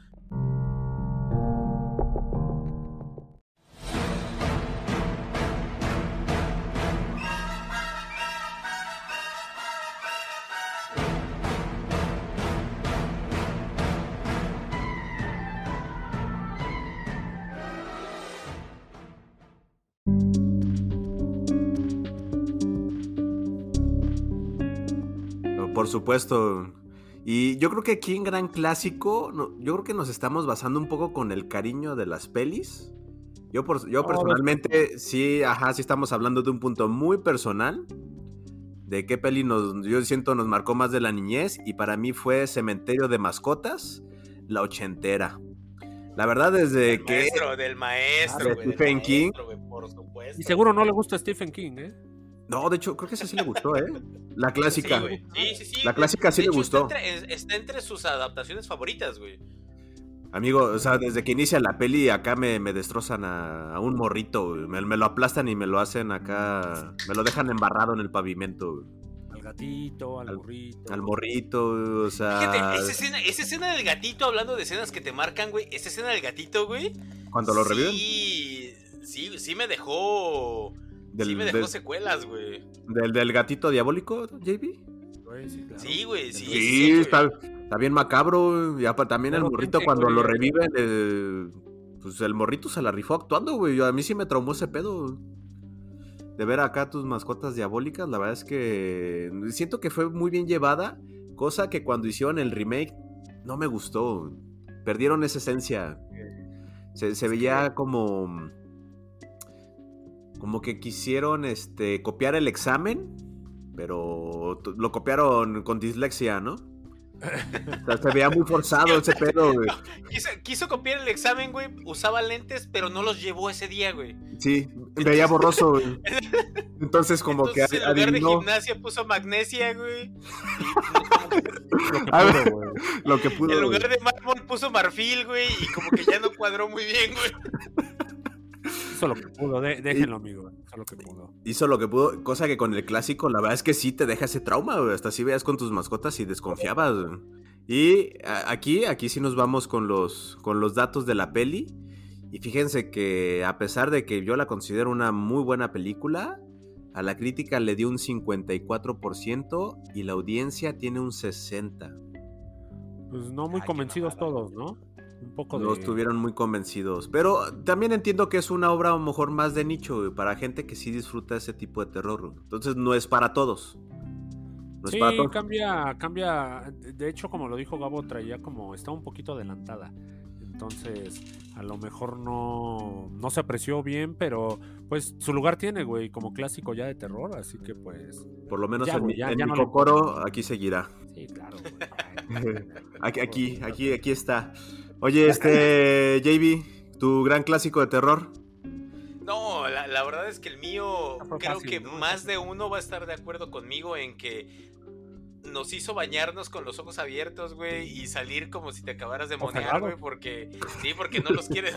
Por supuesto. Y yo creo que aquí en Gran Clásico, no- yo creo que nos estamos basando un poco con el cariño de las pelis. Yo, por- yo No, personalmente, sí, ajá, sí estamos hablando de un punto muy personal. De qué peli nos, yo siento nos marcó más de la niñez. Y para mí fue Cementerio de Mascotas, la ochentera. La verdad, desde Del que... maestro, del maestro, De güey. del Stephen King. por supuesto. Y seguro no le gusta a Stephen King, ¿eh? No, de hecho, creo que esa sí le gustó, ¿eh? La clásica. Sí, güey. Sí, sí, sí. La clásica sí de le hecho, gustó. Está entre, está entre sus adaptaciones favoritas, güey. Amigo, o sea, desde que inicia la peli acá me, me destrozan a, a un morrito, güey. me, me lo aplastan y me lo hacen acá, me lo dejan embarrado en el pavimento, güey. Al gatito, al, Al- burrito. al morrito, güey, o sea, Fíjate, esa escena, esa escena del gatito, hablando de escenas que te marcan, güey. Esa escena del gatito, güey. cuando lo reviven, Sí, sí, sí me dejó. Del, sí me dejó del- secuelas, güey. del- del gatito diabólico, JB. Güey, sí, claro. Sí, güey, sí. Sí, está, está bien macabro, güey. y apa- también el morrito gente, cuando lo reviven, pues el morrito se la rifó actuando, güey, a mí sí me traumó ese pedo, de ver acá tus mascotas diabólicas, la verdad es que siento que fue muy bien llevada, cosa que cuando hicieron el remake no me gustó. Perdieron esa esencia. Se, se veía como como que quisieron este copiar el examen, pero lo copiaron con dislexia, ¿no? O sea, se veía muy forzado ese pedo, güey. Quiso, quiso copiar el examen, güey. Usaba lentes, pero no los llevó ese día, güey. Sí, veía borroso, güey. Entonces como Entonces, que en lugar de gimnasia puso magnesia, güey. A ver, Puro, güey. lo que pudo. En güey. lugar de mármol puso marfil, güey. Y como que ya no cuadró muy bien, güey. Hizo lo que pudo, de- déjenlo, amigo. Hizo lo que pudo. Hizo lo que pudo, cosa que con el clásico la verdad es que sí te deja ese trauma, güey. Hasta así veas con tus mascotas y desconfiabas. güey. Y a- aquí, aquí sí nos vamos con los, con los datos de la peli. Y fíjense que a pesar de que yo la considero una muy buena película, a la crítica le dio un 54% y la audiencia tiene un 60%. Pues no muy Ay, convencidos todos, ¿no? Un poco No de... estuvieron muy convencidos. Pero también entiendo que es una obra a lo mejor más de nicho, güey, para gente que sí disfruta ese tipo de terror. güey. Entonces no es para todos. No es sí, para todos. cambia, cambia. De hecho, como lo dijo Gabo, traía como, está un poquito adelantada. Entonces, a lo mejor no, no se apreció bien, pero pues su lugar tiene, güey, como clásico ya de terror, así que pues, Por lo menos Ya, en, güey, ya- en ya mi no le- cocoro aquí seguirá. sí, claro, güey. aquí, aquí, aquí, aquí está. Oye, este, JB, tu gran clásico de terror. No, la, la verdad es que el mío creo fácil, que ¿no? más de uno va a estar de acuerdo conmigo en que nos hizo bañarnos con los ojos abiertos, güey, y salir como si te acabaras de monear, güey, porque sí, porque no los quieres,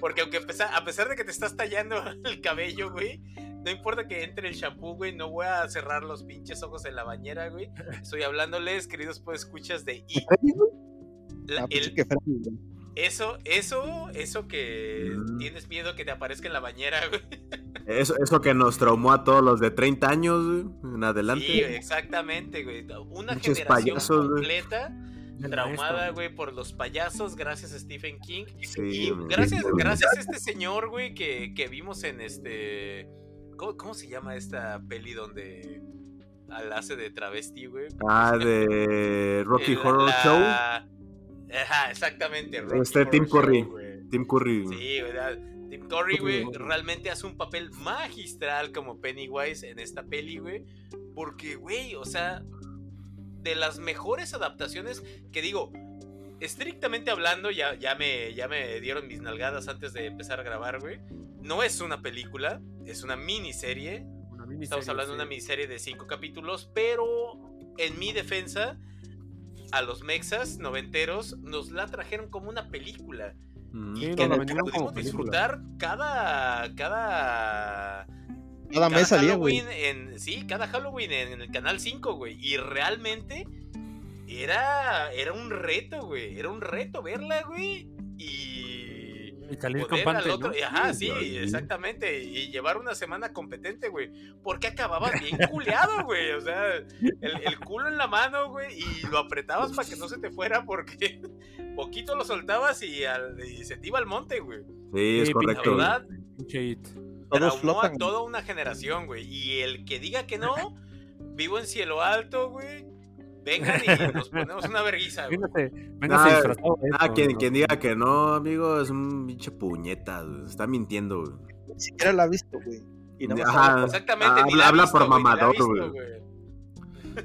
porque aunque pesa- a pesar de que te estás tallando el cabello, güey, no importa que entre el shampoo, güey, no voy a cerrar los pinches ojos en la bañera, güey. Estoy hablándoles, queridos pues escuchas de I- la- Ah, el- que güey. eso, eso, eso que Mm. tienes miedo que te aparezca en la bañera, güey. Eso, eso que nos traumó a todos los de 30 años güey, en adelante. Sí, exactamente, güey. Una generación payasos, güey. completa El traumada, maestro. güey, por los payasos, gracias a Stephen King. Sí, Y güey. gracias, gracias a este señor, güey, que, que vimos en este. ¿cómo, cómo se llama esta peli donde al hace de travesti, güey? Ah, de Rocky El- Horror la- Show. Ajá, exactamente. Rocky Este, Horror Tim Show, Curry. güey. Tim Curry. Sí, ¿verdad? Tim Curry, güey, realmente hace un papel magistral como Pennywise en esta peli, güey. Porque, güey, o sea, de las mejores adaptaciones que digo, estrictamente hablando, ya, ya, me, ya me dieron mis nalgadas antes de empezar a grabar, güey. No es una película, es una miniserie. Una miniserie, Estamos hablando de una miniserie de cinco capítulos, pero en mi defensa, a los mexas noventeros nos la trajeron como una película Mm. Sí, que no, pudimos como película. disfrutar cada cada Cada mes salía, güey. Halloween en sí, cada Halloween en, en el canal 5, güey, y realmente era era un reto, güey, era un reto verla, güey, y Y salir poder campante, al otro, ¿no? y- ajá, sí, Sí. exactamente, y llevar una semana competente, güey, porque acababas bien culeado, güey, o sea, el, el culo en la mano, güey, y lo apretabas para que no se te fuera porque poquito lo soltabas y, al- y se te iba al monte, güey. Sí, es Sí, La correcto. verdad, hit. Todos traumó a toda una generación, güey. Y el que diga que no, vivo en cielo alto, güey. Vengan y nos ponemos una verguiza, güey. Fíjate, venga Nah, disfrazado de Ah, eso, quien, ¿no? quien diga que no, amigo, es un pinche puñeta. güey. Está mintiendo. güey. Ni siquiera la ha visto, güey. Y nada más Ajá. Exactamente, ni Habla- la ha habla visto, por mamador, güey. güey.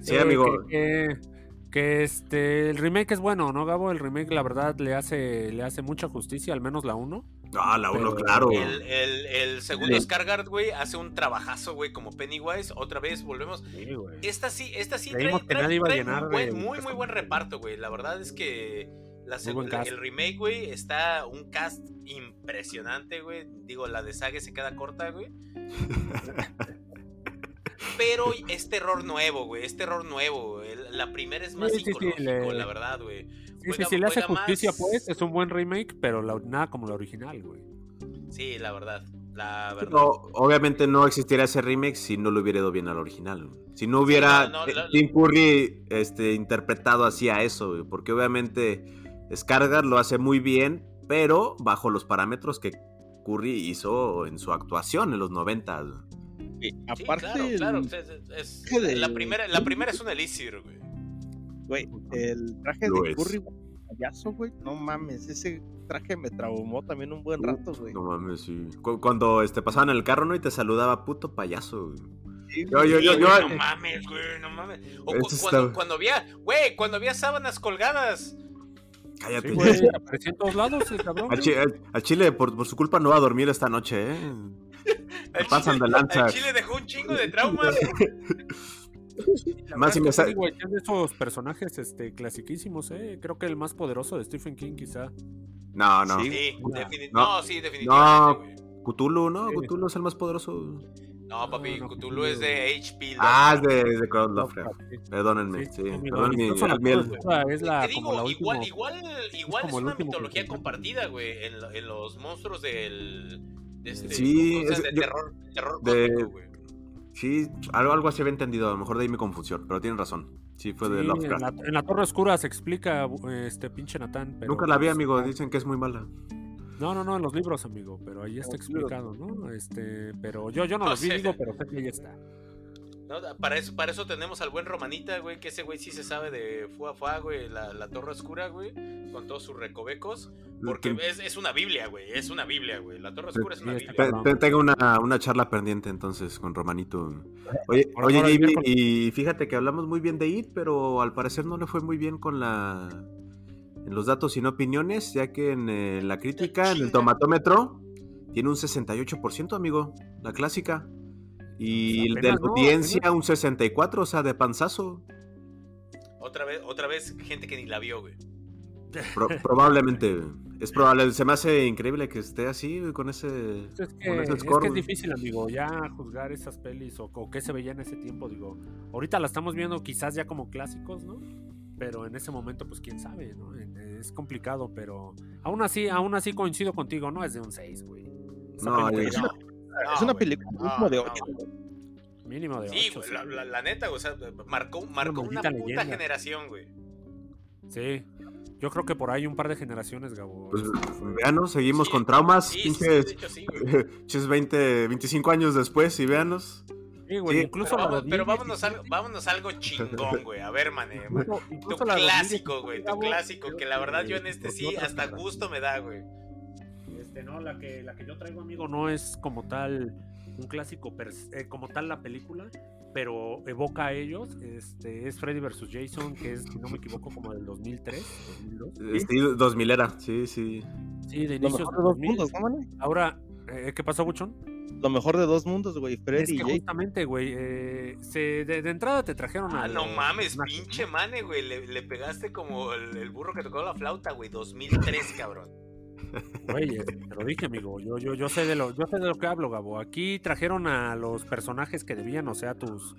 Sí, Eh, amigo. Que, que- que, este, el remake es bueno, ¿no, Gabo? El remake, la verdad, le hace, le hace mucha justicia, al menos la 1. Ah, la uno, Pero- claro. El, el, el segundo. Scargard, güey, hace un trabajazo, güey, como Pennywise. Otra vez volvemos. Sí. Esta sí, esta sí trae, trae- nadie iba a trae llenar un buen- de muy, muy buen reparto, güey. La verdad es que la el remake, güey, está un cast impresionante, güey. Digo, la de Sage se queda corta, güey. Pero es terror nuevo, güey. Es terror nuevo. La primera es más Sí, sí, sí, psicológico, le- la verdad, güey. Sí, sí, Juega- sí, le hace justicia, más- pues, es un buen remake, pero la- nada como la original, güey. Sí, la verdad. La verdad. No, obviamente no existiera ese remake si no le hubiera ido bien al original. Si no hubiera no, no, eh, la- Tim Curry este, interpretado así a eso, güey, porque obviamente Scargar lo hace muy bien, pero bajo los parámetros que Curry hizo en su actuación en los 90. güey. Sí, Sí, aparte, claro. Es, es- la, primera, la primera es un elixir, güey. Güey, el traje Lo de es. Curry, güey, payaso, güey, no mames, ese traje me traumó también un buen rato, güey. No mames, sí. Cu- Cuando este, pasaban el carro, ¿no? Y te saludaba, puto payaso. güey. Sí, Yo, yo, Sí, yo, güey, yo- no mames, güey, no mames. O Eso cu- está- cuando, cuando había, güey, cuando había sábanas colgadas. Cállate. Sí, güey, apareció en todos lados el cabrón. Al, chi- al- al Chile, por, por su culpa, no va a dormir esta noche, ¿eh? Pasan Chile- de lanza. el Chile dejó un chingo de traumas. Más me es de esos personajes este, clasiquísimos, ¿eh? Creo que el más poderoso de Stephen King, quizá. No, no. Sí, No. defini- No. no, sí, definitivamente, güey. Cthulhu, ¿no? Sí. Cthulhu es el más poderoso. No, papi, No, no, Cthulhu es de HP. Ah, es de, de Crowd Lovecraft. Sí. Perdónenme, Sí, la es la, Te como digo, la igual, última- igual, igual es, una mitología compartida, güey, en, lo- en los monstruos del... De este, Sí, ¿cómo se es- llama? de yo- terror, terror de- güey. Sí, algo, algo así había entendido. A lo mejor de ahí mi confusión, pero tienen razón. Sí, fue de en, Lovecraft. la, en la Torre Oscura se explica este pinche Natán. pero, Nunca la vi, pues, amigo. Dicen que es muy mala. No, no, no, en los libros, amigo, pero ahí está explicado, ¿no? Este, pero yo, yo no No los vi, sé. digo, pero sé que ahí está. No, para, eso, para eso tenemos al buen Romanita, güey, que ese güey sí se sabe de Fua Fua, güey, la, la Torre Oscura, güey, con todos sus recovecos. Porque es, es una Biblia, güey, es una Biblia, güey. La Torre Oscura es una Biblia. te- te- Tengo una, una charla pendiente entonces con Romanito. Oye, oye Jamie, y fíjate que hablamos muy bien de IT, pero al parecer no le fue muy bien con la en los datos y no opiniones, ya que en eh, la crítica, en el tomatómetro, tiene un 68%, amigo, la clásica. Y Pues de la ¿no? audiencia Apenas. un 64, o sea, de panzazo. Otra vez, otra vez, gente que ni la vio, güey. Pro- probablemente. Es probable, se me hace increíble que esté así, güey, con ese... Es que, Con ese es, score, que es difícil, amigo, ya juzgar esas pelis o, o qué se veía en ese tiempo, digo. Ahorita la estamos viendo quizás ya como clásicos, ¿no? Pero en ese momento, pues quién sabe, ¿no? Es complicado, pero aún así, aún así coincido contigo, no es de un 6, güey. Esa No, película es- ya- No, es una película No, de no, 8. güey. mínimo de 8. Sí, güey, la, la- la neta, güey, o sea, marcó, marcó una puta leyenda. generación, güey. Sí. Yo creo que por ahí un par de generaciones, Gabo. Pues, véanos, seguimos Sí, con traumas, Sí, sí, sí, pinches de hecho sí, güey. Pinches 20, 25 años después y véanos. Sí, Sí, güey, Sí, incluso Pero, la vamos- pero 2017, vámonos, algo, vámonos a algo chingón, güey. A ver, mané. incluso- Tu clásico, 2017, güey. Tu clásico. Que la verdad yo en este sí hasta gusto me da, güey. Este, no, la que, la que yo traigo, amigo, no es como tal un clásico, per eh, como tal la película, pero evoca a ellos. Este, es Freddy vs. Jason, que es, si no me equivoco, como del 2003, 2002. Sí, 2000 era, sí, sí. Sí, de inicios mejor de de dos 2000. mundos, ¿no, mane? Ahora, eh, ¿qué pasó, Buchón? Lo mejor de dos mundos, güey. Es Freddy y que Jason. justamente, güey, eh, se- de, de entrada te trajeron Ah, a no mames, pinche mane, güey. Le, le pegaste como el, el burro que tocó la flauta, güey. 2003, cabrón. Güey, eh, te lo dije, amigo. Yo, yo, yo sé de lo, yo sé de lo que hablo, Gabo. Aquí trajeron a los personajes que debían, o sea, tus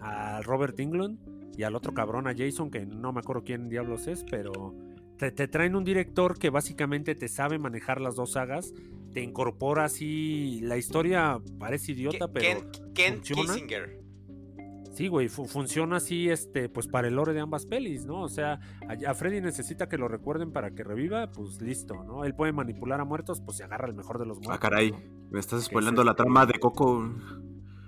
a Robert Englund y al otro cabrón, a Jason, que no me acuerdo quién diablos es, pero te, te traen un director que básicamente te sabe manejar las dos sagas, te incorpora así. La historia parece idiota, Ken, pero Ken- Ken funciona. Kissinger. Sí, güey, fu- funciona así, este, pues para el lore de ambas pelis, ¿no? O sea, a, a Freddy necesita que lo recuerden para que reviva, pues listo, ¿no? Él puede manipular a muertos, pues se agarra el mejor de los muertos. Ah, caray. ¿no? Me estás es spoilando la trama de Coco.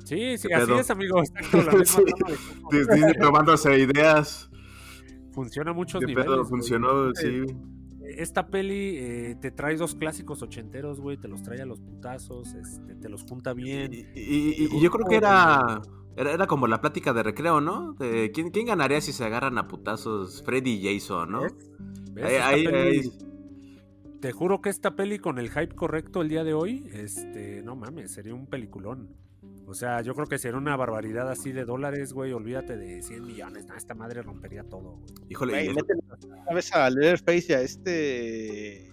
Sí, sí, ¿Qué así pedo? es, amigo. Exacto, la misma Sí. trama de Coco. Disney tomándose ideas. Funciona a muchos ¿Qué niveles. pedo? güey. Funcionó, sí. Esta peli eh, te trae dos clásicos ochenteros, güey, te los trae a los putazos, este, te los junta bien. Y, y- y- y yo creo que era, era. Era como la plática de recreo, ¿no? De quién, quién ganaría si se agarran a putazos Freddy y Jason, ¿no? ¿Ves? ¿Ves? Ahí- ahí- ahí- Te juro que esta peli con el hype correcto el día de hoy, este, no mames, sería un peliculón. O sea, yo creo que sería una barbaridad así de dólares, güey. Olvídate de 100 millones. nah, esta madre rompería todo, güey. Híjole, Güey, y- métele una vez a Leatherface y a este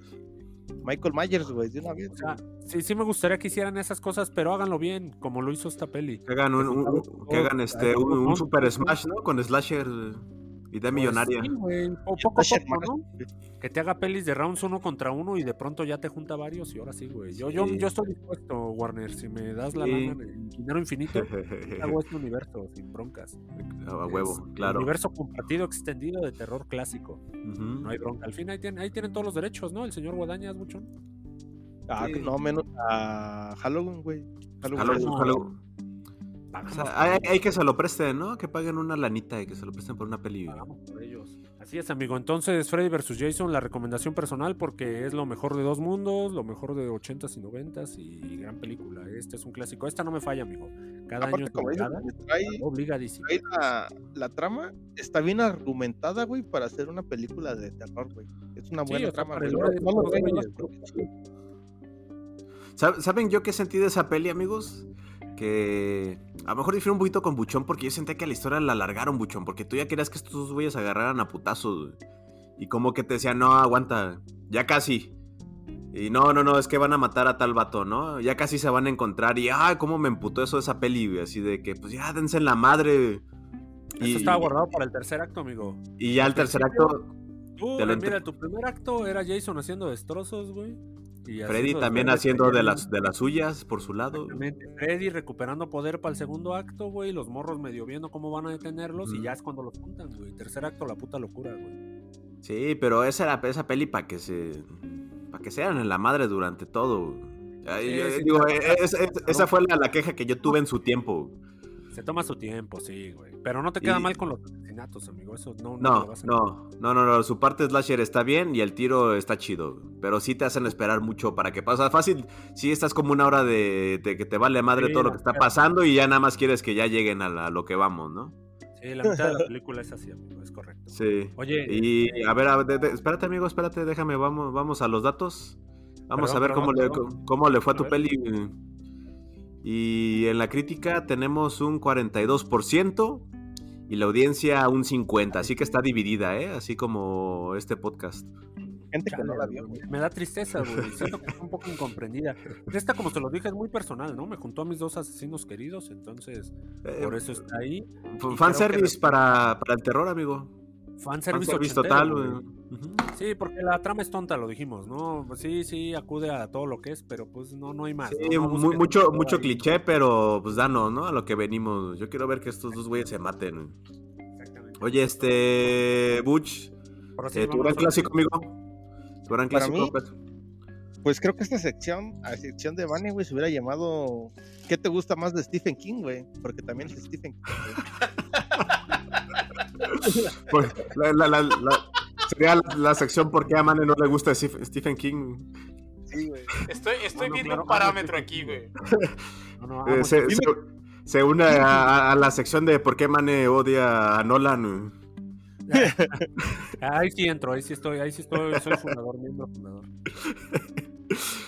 Michael Myers, güey, de una vez. O sea, sí, sí me gustaría que hicieran esas cosas, pero háganlo bien, como lo hizo esta peli. que hagan un, un- un- que hagan este un, un super smash, ¿no? Con Slasher idea millonaria. Pues sí, güey, poco a ¿no? Que te haga pelis de rounds uno contra uno y de pronto ya te junta varios y ahora sí, güey. Yo, yo, Sí. yo estoy dispuesto, Warner, si me das la Sí. lana, el dinero infinito, hago este universo sin broncas. a huevo, Es claro. Universo compartido extendido de terror clásico. No hay bronca. Al fin ahí tienen, ahí tienen todos los derechos, ¿no? El señor Guadañas, mucho. Ah, Sí. no, menos a Halloween, güey. Halloween. No. O sea, hay, que se lo presten, ¿no? Que paguen una lanita y que se lo presten por una peli. pagamos por ellos. Así es, amigo. Entonces, Freddy vs. Jason, la recomendación personal porque es lo mejor de dos mundos, lo mejor de 80s y 90s y gran película. Este es un clásico. Esta no me falla, amigo. Cada año Aparte, como obligada. le trae, Obligadísimo. trae la, la trama, está bien argumentada, güey, para hacer una película de terror, güey. Es una Sí, buena o sea, trama, para güey. el No, lore de no lo estos ven, güeyes, güey. ¿Sab- ¿Saben yo qué sentí de esa peli, amigos? Que a lo mejor difiere un poquito con Buchón porque yo sentía que la historia la alargaron, Buchón, porque tú ya querías que estos dos güeyes agarraran a putazos. Y como que te decían, no, aguanta, ya casi. Y no, no, no, es que van a matar a tal vato, ¿no? Ya casi se van a encontrar. Y, ay, cómo me emputó eso de esa peli. Así de que, pues ya, dense en la madre. Esto estaba guardado para el tercer acto, amigo. Y ya el tercer acto, Tú, eh, mira, tu primer acto era Jason haciendo destrozos, güey. Y Freddy también haciendo de las, de las suyas por su lado. Freddy recuperando poder para el segundo acto, güey. Los morros medio viendo cómo van a detenerlos y ya es cuando los juntan, güey. Tercer acto, la puta locura, güey. Sí, pero esa era esa peli para que se para que sean en la madre durante todo. Ay, Sí, yo sí, digo, claro, claro. es- es- esa fue la, la queja que yo tuve en su tiempo. Se toma su tiempo, sí, güey. Pero no te queda Y- mal con los asesinatos, amigo. Eso no, no, No, vas a- no, no, no, no, su parte slasher está bien y el tiro está chido, pero sí te hacen esperar mucho para que pase. Fácil, sí estás como una hora de, de que te vale madre Sí, todo lo que está pasando y ya nada más quieres que ya lleguen a, la- a lo que vamos, ¿no? Sí, la mitad de la película es así, amigo. Es correcto. Sí. Oye, Y este, a ver, a de- de- espérate amigo, espérate, déjame, vamos, vamos a los datos. Vamos Perdón, a ver perdón, cómo, le, perdón. cómo le fue a tu peli. Y en la crítica tenemos un 42% y la audiencia un 50%, así que está dividida, ¿eh? Así como este podcast. Gente que no la vio, güey, me da tristeza, güey. Siento que está un poco incomprendida. Esta, como te lo dije, es muy personal, ¿no? Me juntó a mis dos asesinos queridos, entonces Eh, por eso está ahí. fanservice que- para, para el terror, amigo. Fanservice Fanservice total, güey. Sí, porque la trama es tonta, lo dijimos, ¿no? Sí, sí, acude a todo lo que es, pero pues no, no hay más. Mucho, mucho ahí. cliché, pero pues danos, ¿no? A lo que venimos. Yo quiero ver que estos dos güeyes se maten. Exactamente. Oye, este. Butch, eh, tu gran clásico, amigo. Tu gran clásico. mí, pues. Pues creo que esta sección, a sección de Vane, güey, se hubiera llamado ¿Qué te gusta más de Stephen King, güey? Porque también es Stephen King. Pues, la, la- la- la- sería la, la sección por qué a Mane no le gusta Stephen Stephen King. Sí, güey. Estoy, viendo claro, un parámetro claro, aquí, güey. No, no, Eh, se, se- se une a, a la sección de por qué Mane odia a Nolan. Ahí sí entro, ahí sí estoy, ahí sí estoy, soy fundador, miembro fundador.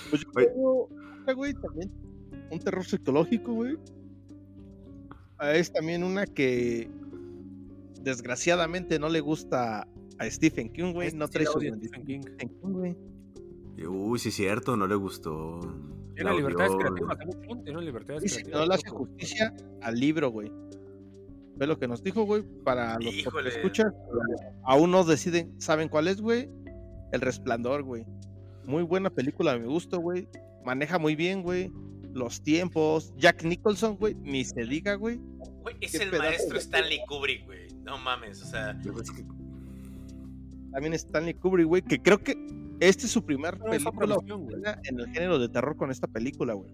Pues yo Oye. tengo otra, güey, también un terror psicológico, güey. Ah, Es también una que desgraciadamente no le gusta a Stephen King, güey. Este No trae su Stephen King. Güey. Y, Uy, sí es cierto, no le gustó. Creativas, ¿eh, mucho? Tiene libertades Dice que creativas. no le hace justicia al libro, güey. Ve lo que nos dijo, güey, para los que Híjole. escuchan. Aún no deciden, ¿saben cuál es, güey? El Resplandor, güey. Muy buena película, me gustó, güey. Maneja muy bien, güey. Los tiempos. Jack Nicholson, güey. Ni se diga, güey. Güey, es el pedazo maestro Stanley Kubrick, güey. No mames, o sea. Que- También Stanley Kubrick, güey. Que creo que esta es su primer Pero película en el género de terror con esta película, güey.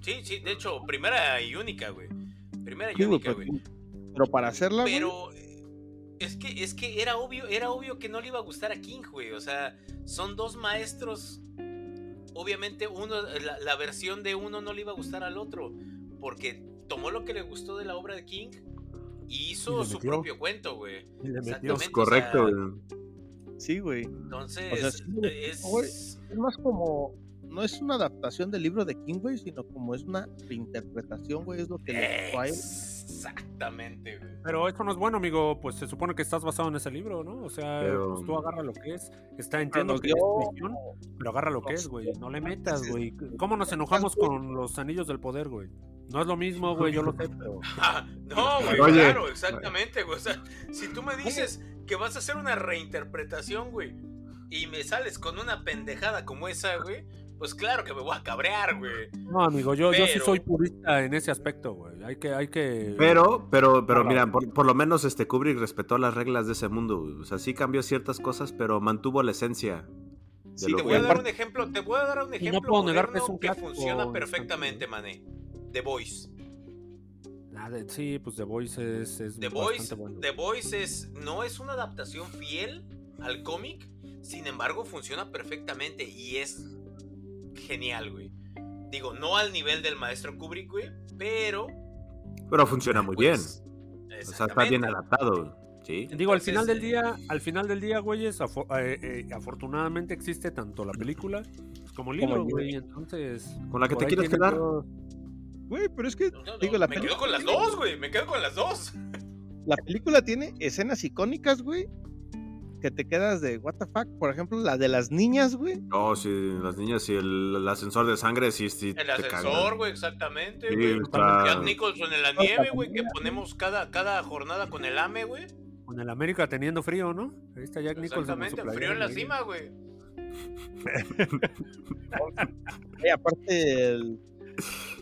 Sí, sí, de hecho, primera y única, güey. Primera y Sí, única, pues, güey. Pero para hacerla, güey. Pero eh, es que, es que era obvio, era obvio que no le iba a gustar a King, güey. O sea, son dos maestros. Obviamente, uno, la, la versión de uno no le iba a gustar al otro. Porque tomó lo que le gustó de la obra de King y hizo su metió. propio cuento, güey. Y le metió. Exactamente. es correcto. o sea, güey. Sí, güey. Entonces, O sea, sí, güey, es. güey. Es más como. No es una adaptación del libro de King, güey, sino como es una reinterpretación, güey. Es lo que le gustó a él. Exactamente, güey. Pero eso no es bueno, amigo. Pues se supone que estás basado en ese libro, ¿no? O sea, Pero- pues tú agarra lo que es. Está entiendo que es dio- ficción, pero agarra lo que es, güey. No le metas, güey. ¿Cómo nos enojamos con los anillos del poder, güey? No es lo mismo, güey, yo lo sé, pero. Ah, no, güey, Oye. claro, exactamente, güey. O sea, si tú me dices que vas a hacer una reinterpretación, güey, y me sales con una pendejada como esa, güey, pues claro que me voy a cabrear, güey. No, amigo, yo, yo sí soy purista en ese aspecto, güey. Hay que, hay que. Pero, pero, pero mira, por, por lo menos este Kubrick respetó las reglas de ese mundo. güey. O sea, sí cambió ciertas cosas, pero mantuvo la esencia. De Sí, lo Te que- voy a dar un ejemplo, te voy a dar un no ejemplo puedo negar que moderno es un que clásico funciona perfectamente, mané. The Voice. Ah, de- sí, pues The Voice es, es The Voice, bueno. The Voice es, no es una adaptación fiel al cómic, sin embargo funciona perfectamente y es genial, güey. Digo, no al nivel del maestro Kubrick, güey, pero... Pero funciona muy pues, bien. O sea, está bien adaptado. Sí. Digo, al final del eh, día, al final del día, güeyes, afo- eh, eh, afortunadamente existe tanto la película como el Como libro, el güey. Entonces, Con la que te quieres quedar. todo- Güey, pero es que, No, no, digo, la, me quedo con las dos, güey, me quedo con las dos. la película tiene escenas icónicas, güey. Que te quedas de, what the fuck. Por ejemplo, la de las niñas, güey. No, sí, las niñas y el, el ascensor de sangre, sí, sí. El te ascensor, güey, exactamente, Sí, güey. está- Jack Nicholson en la nieve, güey, que ponemos cada, cada jornada con el AME, güey. Con el América teniendo frío, ¿no? Ahí está Jack Nicholson. Exactamente, frío en la cima, güey. Y aparte, el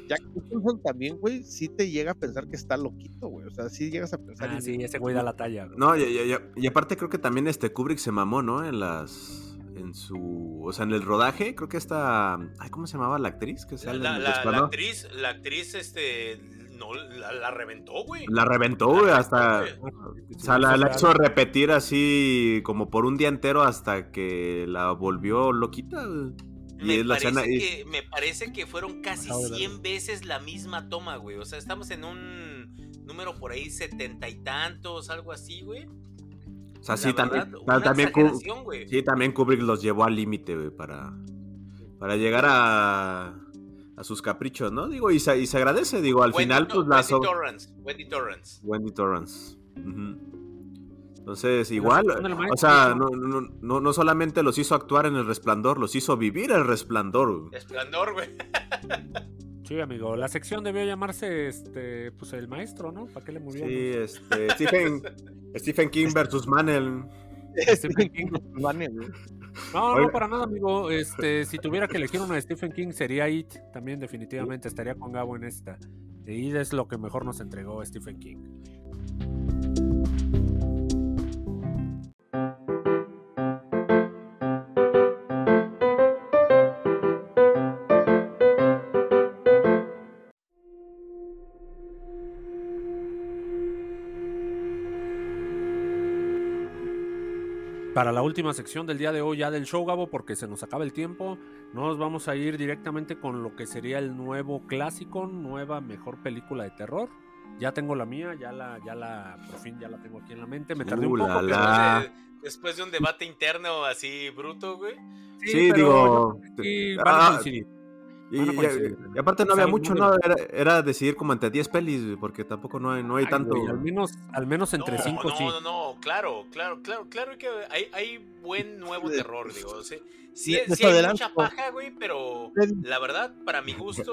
Jack Nicholson también, güey, sí te llega a pensar que está loquito, güey. O sea, sí llegas a pensar. Ah, y- sí, ese güey da la talla. güey. No, y, y- y- y aparte creo que también este Kubrick se mamó, ¿no? En las. En su. O sea, en el rodaje, creo que esta. Ay, ¿cómo se llamaba la actriz? Que sale la- en el la- la actriz, la actriz, este, no, la, la reventó, güey. La reventó, güey, hasta. güey. O sea, la, la hizo repetir así como por un día entero hasta que la volvió loquita. güey. Y Me es la parece, escena. y- que, me parece que fueron casi Pasado de 100 veces la misma toma, güey. O sea, estamos en un número por ahí setenta y tantos, algo así, güey. o sea, La sí, verdad, también. también, sí, también Kubrick los llevó al límite, güey, para. Para llegar a. A sus caprichos, ¿no? Digo, y se, y se agradece, digo, al Wendy final, pues la. Wendy so- Torrance, Wendy Torrance. Wendy Torrance. Entonces, igual, o sea, ¿no? no, no, no, no solamente los hizo actuar en el resplandor, los hizo vivir el resplandor. güey. Esplendor, güey. Sí, amigo. La sección debió llamarse, este, pues el maestro, ¿no? ¿Para qué le movieron? Sí, este, Stephen, Stephen King versus Manel. Stephen King. Vane, güey. No, Oiga. no, para nada, amigo. Este, si tuviera que elegir una de Stephen King, sería It. También, definitivamente, estaría con Gabo en esta. It es lo que mejor nos entregó Stephen King. Para la última sección del día de hoy ya del show, Gabo, porque se nos acaba el tiempo. Nos vamos a ir directamente con lo que sería el nuevo clásico, nueva mejor película de terror. Ya tengo la mía, ya la, ya la, por fin ya la tengo aquí en la mente. Me tardé un Uh, poco, la, pero- la. Después de, después de un debate interno así bruto, güey. Sí, pero digo, yo sí van a ah, coincidir. Y, a y- aparte no había mucho, ¿no? Era, era decidir como entre 10 pelis, güey, porque tampoco no hay, no hay Ay, tanto. güey, al menos, al menos entre no, cinco no, sí. no, no, claro, claro, claro, claro que hay, hay buen nuevo terror, digo. o sea, sí, Les sí hay adelanto. mucha paja, güey, pero la verdad, para mi gusto,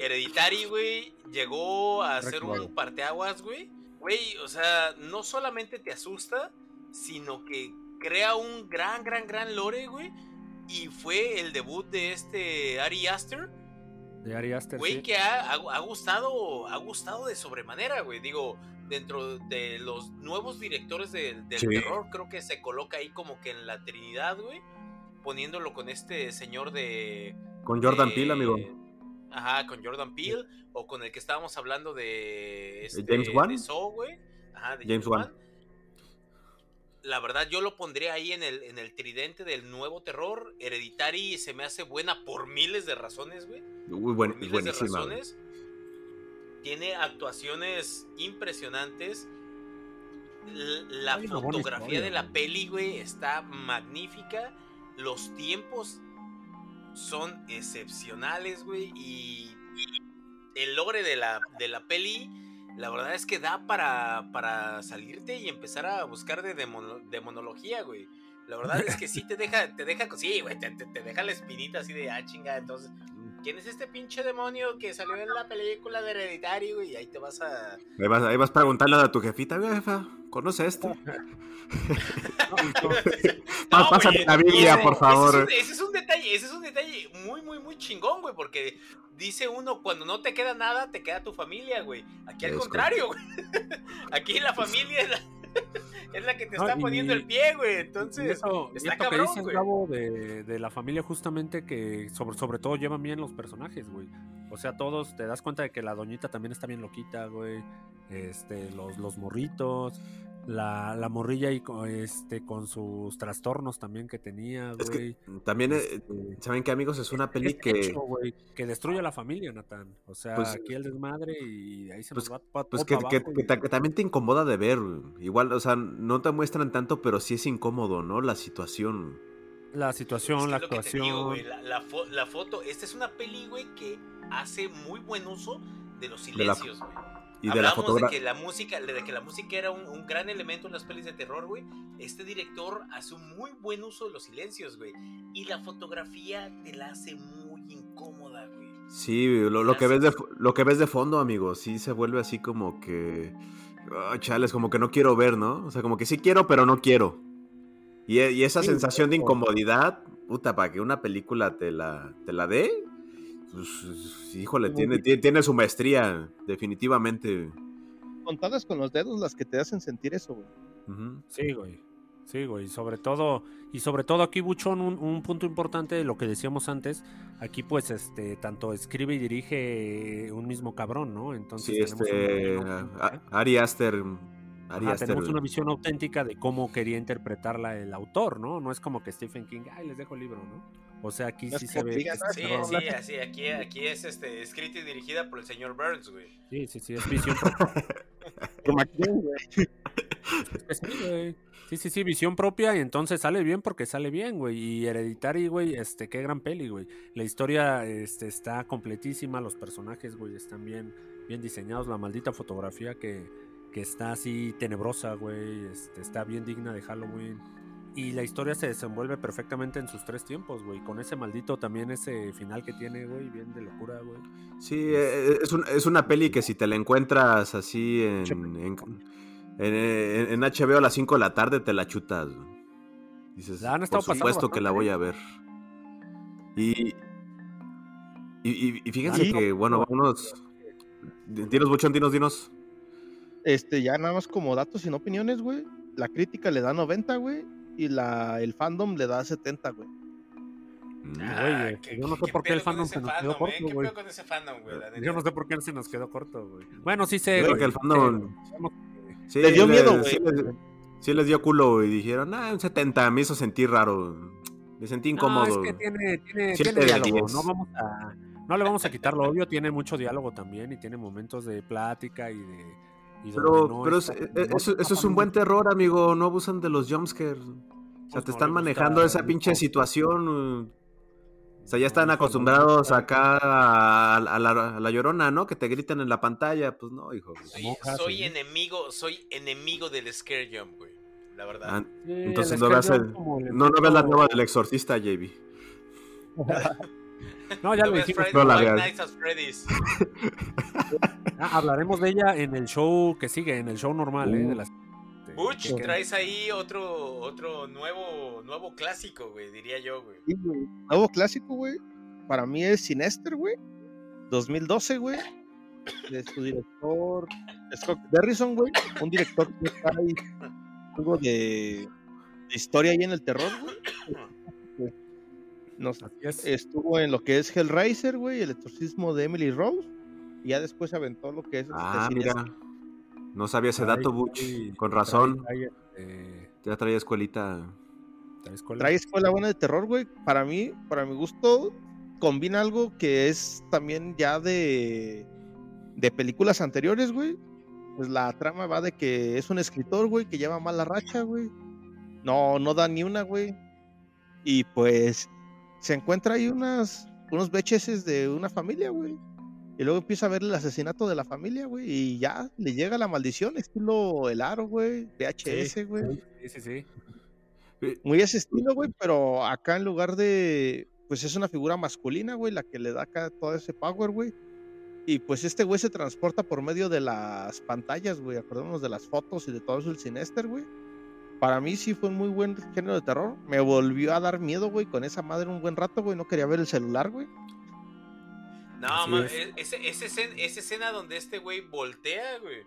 Hereditary, güey, llegó a ser un parteaguas, güey. Güey, o sea, no solamente te asusta, sino que crea un gran, gran, gran lore, güey. Y fue el debut de este Ari Aster, De Ari Aster, güey, sí. que ha, ha- ha gustado, ha gustado de sobremanera, güey. Digo, dentro de los nuevos directores del, del Sí. terror, creo que se coloca ahí como que en la Trinidad, güey. Poniéndolo con este señor de. Con Jordan de- Peele, amigo. Ajá, con Jordan Peele. O con el que estábamos hablando de. Este, James Wan. De Saw, güey. Ajá, de James James, Wan. Wan. La verdad, yo lo pondría ahí en el, en el tridente del nuevo terror. Hereditary se me hace buena por miles de razones, güey Uy, buen- por miles buenísima. de güey. razones. Tiene actuaciones impresionantes. La fotografía de la peli, güey, está magnífica. Los tiempos son excepcionales, güey. Y el logre de la, de la peli, la verdad es que da para, para salirte y empezar a buscar de demono- demonología, güey. La verdad es que sí te deja, te deja, sí, güey, te, te- te deja la espinita así de, ah, chinga, entonces, ¿quién es este pinche demonio que salió en la película de Hereditary, güey? Y ahí te vas a... Ahí vas, ahí vas a preguntarle a tu jefita, "Oiga, jefa, ¿conoce esto? Pa- pásame güey, la Biblia, ese- por favor. Ese es, un, ese es un detalle, ese es un detalle muy, muy, muy chingón, güey, porque dice uno, cuando no te queda nada, te queda tu familia, güey. Aquí al Es contrario, güey. Aquí la familia es la, es la que te está poniendo el pie, güey. Entonces, eso, está esto que cabrón, dices, güey. Gabo, de, de la familia justamente que sobre, sobre todo llevan bien los personajes, güey. O sea, todos te das cuenta de que la doñita también está bien loquita, güey. Este, los, los morritos, la, la morrilla y con, este, con sus trastornos también que tenía, Es güey. que también, eh, Este, ¿saben qué, amigos? Es una peli es que... hecho, güey, que destruye a la familia, Natán. O sea, Pues- aquí el desmadre y de ahí se pues- nos va pa- Pues que, pa' que- abajo, que y- ta- que también te incomoda de ver. güey. Igual, o sea, no te muestran tanto, pero sí es incómodo, ¿no? La situación. La situación, Es que la actuación. digo, güey, la, la fo- la foto, esta es una peli, güey, que hace muy buen uso de los De la- silencios, güey. Y de la Hablamos de fotografía. que la música, de que la música era un, un gran elemento en las pelis de terror, güey. Este director hace un muy buen uso de los silencios, güey. Y la fotografía te la hace muy incómoda, güey. Sí, lo, lo que ves de, lo que ves de fondo, amigo, sí se vuelve así como que... ah, chales, como que no quiero ver, ¿no? O sea, como que sí quiero, pero no quiero. Y, y esa Sí, sensación de incomodidad, puta, para que una película te la, te la dé, pues, híjole, tiene, tiene, tiene su maestría, definitivamente. Contadas con los dedos las que te hacen sentir eso, güey. Sí, güey. Sí, güey. Sobre todo, y sobre todo aquí, Buchón, un, un punto importante de lo que decíamos antes. Aquí, pues, este, tanto escribe y dirige un mismo cabrón, ¿no? Entonces Sí, una este... auténtica. Ari Aster... Ajá, tenemos una visión auténtica de cómo quería interpretarla el autor, ¿no? No es como que Stephen King, ay, les dejo el libro, ¿no? O sea, aquí No sí se ve. "Ah, Sí, sí, así, aquí, aquí es este, escrita y dirigida por el señor Burns, güey. sí, sí, sí, es visión propia. Por McKean, güey. Es que sí, güey. Sí, sí, sí, visión propia y entonces sale bien porque sale bien, güey. Y Hereditary, güey, este, qué gran peli, güey. La historia este, está completísima, los personajes, güey, están bien, bien diseñados. La maldita fotografía que, que está así tenebrosa, güey, este, está bien digna de Halloween. Y la historia se desenvuelve perfectamente en sus tres tiempos, güey. Con ese maldito también, ese final que tiene, güey, bien de locura, güey. Sí, eh, es, un- es una peli que si te la encuentras así en, en, en- en HBO a las 5 de la tarde, te la chutas. güey. Dices, La han por supuesto que la voy a ver. Y, y, y- y fíjense Sí. que, bueno, vámonos. Dinos, Buchón, dinos, dinos. Este, ya nada más como datos y no opiniones, güey. La crítica le da 90, güey. Y la, el fandom le da 70, güey. Mm. Ah, güey, ¿qué- yo no sé por qué el fandom se nos quedó corto, eh? ¿Qué güey. con ese fandom, güey? Yo no sé por qué se nos quedó corto, güey. Bueno, sí sé. Creo güey, que el sí fandom-. Sí, Le dio miedo, sí güey. les- sí les dio culo y dijeron, ah, un 70, me hizo sentir raro. Me sentí incómodo. No, es que tiene, tiene, tiene diálogo. No, vamos a, no le vamos a quitar lo obvio. Tiene mucho diálogo también y tiene momentos de plática y de. Pero, no pero está- es- no eh, eso, eso es un buen terror, amigo. No abusan de los jumpscares. O sea, Pues te no están manejando esa pinche situación. uh, O sea, ya están no acostumbrados acá a, a la, a la llorona, ¿no? Que te gritan en la pantalla. Pues no, hijo. Soy, monja, soy sí. enemigo, soy enemigo del Scare Jump, güey. La verdad. Ah, Sí, entonces no veas, Scare el- no, no veas la nueva del exorcista, JB. No, ya lo ves dijimos. No la Five veas. Ah, hablaremos de ella en el show que sigue, en el show normal, ¿eh? De las, Butch, que- traes ahí otro, otro nuevo, nuevo clásico, güey, diría yo, güey. Sí, güey. Nuevo clásico, güey. Para mí es Sinester, güey. 2012, güey. De su director, Scott Derrison, güey. Un director que trae algo de, de historia ahí en el terror, güey. Así es. estuvo en lo que es Hellraiser, güey. El exorcismo de Emily Rose. Y ya después aventó lo que es. Ah, mira. No sabía ese Trae- dato, Butch. trae- Con razón. trae, este, Ya traía escuelita. trae escuela. Trae escuela buena de terror, güey. Para mí, para mi gusto, combina algo que es también ya de, de películas anteriores, güey. Pues la trama va de que es un escritor, güey, que lleva mala racha, güey. No, no da ni una, güey. Y pues se encuentra ahí unas, unos VHS de una familia, güey. Y luego empieza a ver el asesinato de la familia, güey. Y ya le llega la maldición, estilo El Aro, güey. VHS, güey. Sí, sí, sí. Muy ese estilo, güey, pero acá en lugar de, pues es una figura masculina, güey, la que le da acá todo ese power, güey. Y pues este güey se transporta por medio de las pantallas, güey, acordémonos de las fotos y de todo eso el Sinester, güey. Para mí sí fue un muy buen género de terror. Me volvió a dar miedo, güey, con esa madre un buen rato, güey. No quería ver el celular, güey. No, es. e- ese, ese escena, esa escena donde este güey voltea, güey.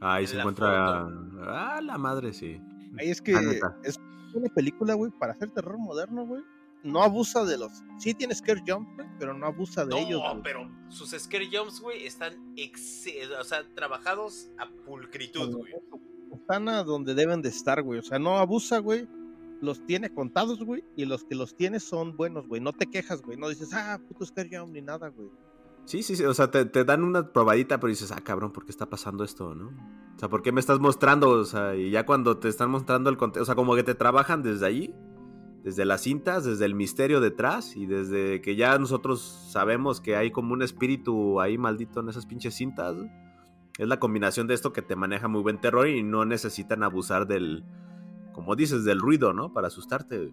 Ahí En se encuentra. Ah, la madre, sí. Ahí es que La neta. es una película, güey, para hacer terror moderno, güey. No abusa de los. Sí tiene scare jump, güey, pero no abusa de No, ellos. güey. pero sus scare jumps, güey, están exe- o sea, trabajados a pulcritud, güey. están a donde deben de estar, güey. O sea, no abusa, güey. Los tiene contados, güey. Y los que los tienes son buenos, güey. No te quejas, güey. No dices, ah, puto Scare Jump ni nada, güey. Sí, sí, sí. O sea, te, te dan una probadita, pero dices, ah, cabrón, ¿por qué está pasando esto, no? O sea, ¿por qué me estás mostrando? O sea, y ya cuando te están mostrando el contexto, o sea, como que te trabajan desde allí, desde las cintas, desde el misterio detrás, y desde que ya nosotros sabemos que hay como un espíritu ahí maldito en esas pinches cintas. Es la combinación de esto que te maneja muy buen terror y no necesitan abusar del, como dices, del ruido, ¿no? Para asustarte.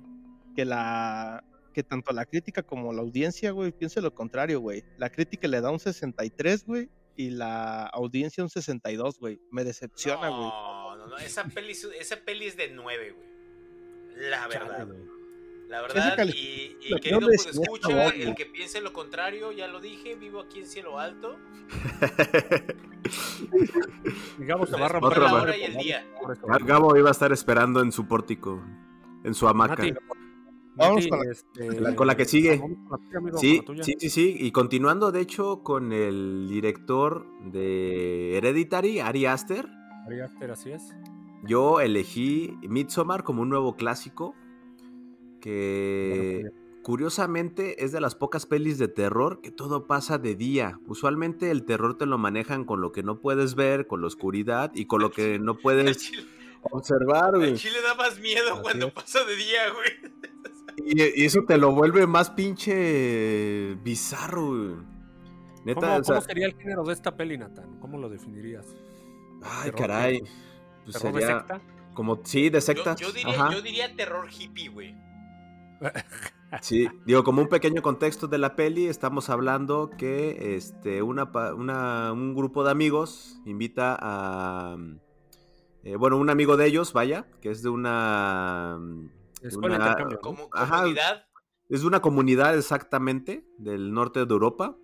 Que la. Que tanto la crítica como la audiencia, güey, piense lo contrario, güey. La crítica le da un 63, güey. Y la audiencia un 62, güey. Me decepciona, güey. No, no, no, esa peli, es- esa peli es de 9, güey. La verdad. Chale, güey. La verdad, y, y querido pues escucha, el que piense lo contrario, ya lo dije, vivo aquí en cielo alto. Digamos, se va a romper la hora y el día. Gabo iba a estar esperando en su pórtico, en su hamaca. Vamos con la- este, la- con la que sigue. vamos con la tuya, amigo, Sí, con la tuya. sí, sí, sí. Y continuando, de hecho, con el director de Hereditary, Ari Aster, Ari Aster, así es. yo elegí Midsommar como un nuevo clásico que curiosamente es de las pocas pelis de terror que todo pasa de día. Usualmente el terror te lo manejan con lo que no puedes ver, con la oscuridad y con lo que no puedes observar, güey. chile da más miedo Así cuando es. pasa de día, güey. Y, y eso te lo vuelve más pinche bizarro, güey. Neta, ¿Cómo, o sea, cómo sería el género de esta peli, Nathan? ¿Cómo lo definirías? ay, terror caray. Pues ¿Terror de sería secta? como, sí, de Yo, sectas. yo diría, yo diría terror hippie, güey. Sí, digo, como un pequeño contexto de la peli, estamos hablando que este, una, una- un grupo de amigos invita a... eh, bueno, un amigo de ellos, vaya, que es de una... Escuela una- de intercambio, ¿no? Como Ajá. comunidad. Es una comunidad exactamente del norte de Europa,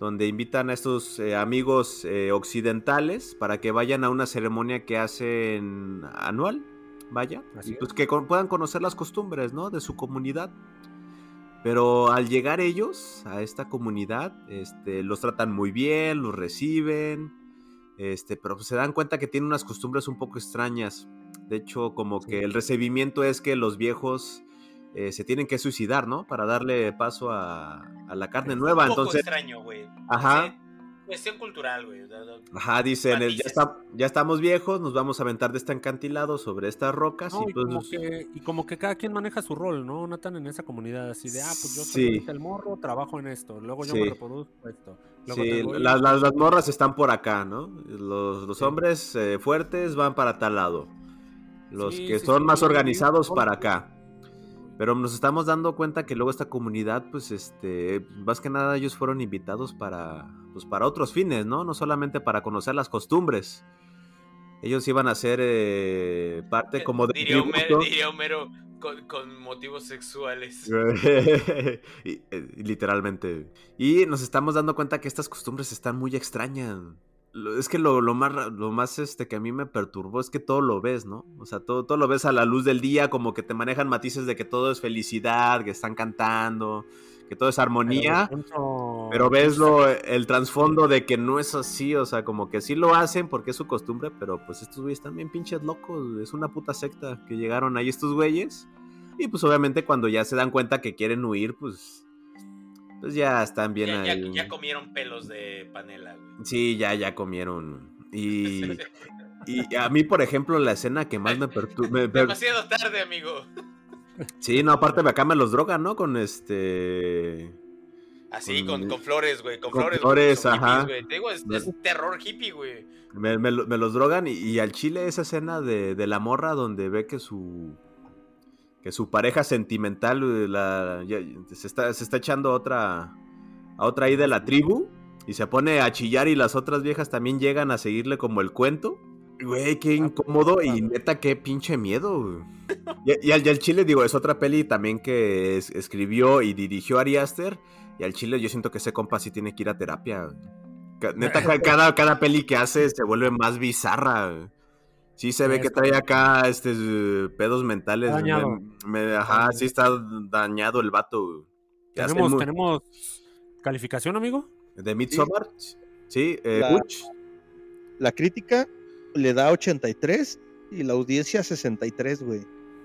donde invitan a estos eh, amigos eh, occidentales para que vayan a una ceremonia que hacen anual, vaya, Así pues que con- puedan conocer las costumbres, ¿no? De su comunidad. Pero al llegar ellos a esta comunidad, este, los tratan muy bien, los reciben, Este, pero pues se dan cuenta que tiene unas costumbres un poco extrañas. De hecho, como que el recibimiento es que los viejos eh, se tienen que suicidar, ¿no? Para darle paso a, a la carne nueva. Un poco Entonces, extraño, güey. Ajá. Sí, Cuestión cultural, güey. ajá, dicen, el, ya, Matices. está, ya estamos viejos, nos vamos a aventar de este encantilado sobre estas rocas. No, y pues, como que, y como que cada quien maneja su rol, ¿no? Nathan en esa comunidad, así de, ah, pues yo soy Sí. el morro, trabajo en esto, luego yo Sí. me reproduzco esto. Luego Sí, tengo las, hijos. las- las morras están por acá, ¿no? Los, hombres eh, fuertes van para tal lado. Los Sí, que sí, son sí, más organizados para acá. Pero nos estamos dando cuenta que luego esta comunidad, pues, este, más que nada ellos fueron invitados para, pues, para otros fines, ¿no? No solamente para conocer las costumbres. Ellos iban a ser eh, parte como de diría, Homero, diría Homero, con, con motivos sexuales. Y, eh, literalmente. Y nos estamos dando cuenta que estas costumbres están muy extrañas. Es que lo, lo más, lo más este, que a mí me perturbó es que todo lo ves, ¿no? O sea, todo, todo lo ves a la luz del día, como que te manejan matices de que todo es felicidad, que están cantando, que todo es armonía. Pero ves lo, el trasfondo de que no es así, o sea, como que sí lo hacen porque es su costumbre, pero pues estos güeyes están bien pinches locos, es una puta secta que llegaron ahí estos güeyes. Y pues obviamente cuando ya se dan cuenta que quieren huir, pues, pues ya están bien Ya, ya- ahí. ya comieron pelos de panela, güey. Sí, ya, ya comieron. Y, y a mí, por ejemplo, la escena que más me perturba... Demasiado tarde, amigo. Sí, no, aparte acá me los drogan, ¿no? Con este... Así, Con- con, con flores, güey. Con, con flores, flores, ajá. hippies. Te digo, es, es terror hippie, güey. Me, me me los drogan y, y al chile esa escena de, de la morra donde ve que su que su pareja sentimental eh, la, ya- se, está, se está echando a otra a otra ahí de la tribu y se pone a chillar y las otras viejas también llegan a seguirle como el cuento. Güey, qué incómodo y neta qué pinche miedo. Y, y al, y al chile digo, es otra peli también que es- escribió y dirigió Ari Aster y al chile yo siento que ese compa sí tiene que ir a terapia. Neta, ca- cada, cada peli que hace se vuelve más bizarra. Sí se ve Es que trae acá este pedos mentales. Está dañado. Me- me- ajá, sí está dañado el vato. ¿Tenemos, mu- ¿Tenemos calificación, amigo? ¿De Midsommar? Sí, eh, La-. La crítica le da 83 y la audiencia 63, güey.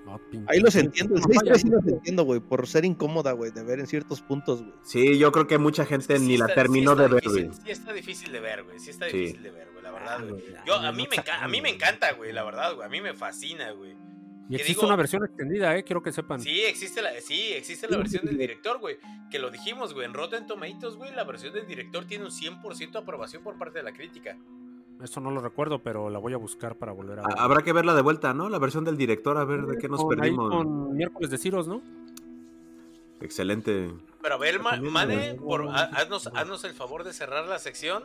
No, Ahí los sí, entiendo. El no. 6 sí los entiendo, güey, por ser incómoda, güey, de ver en ciertos puntos, güey. Sí, yo creo que mucha gente Sí ni la terminó sí de ver, güey. Sí está difícil de ver, güey. Sí está Sí. difícil de ver, güey, la verdad, Ah, güey. Yo, a mí, me, enca- a mí me güey. encanta, güey, la verdad, güey. A mí me fascina, güey. Y existe digo- una versión extendida, eh, quiero que sepan. Sí, existe la, sí, existe la versión del director, güey. Que lo dijimos, güey. En Rotten Tomatoes, güey, la versión del director tiene un 100% de aprobación por parte de la crítica. Eso no lo recuerdo, pero la voy a buscar para volver a ver. Ha- Habrá que verla de vuelta, ¿no? La versión del director, a ver de qué nos Con- ahí perdimos. con miércoles de Ciros, ¿no? Excelente. Pero a ver, Ma- Mane, por, ha- haznos, haznos el favor de cerrar la sección.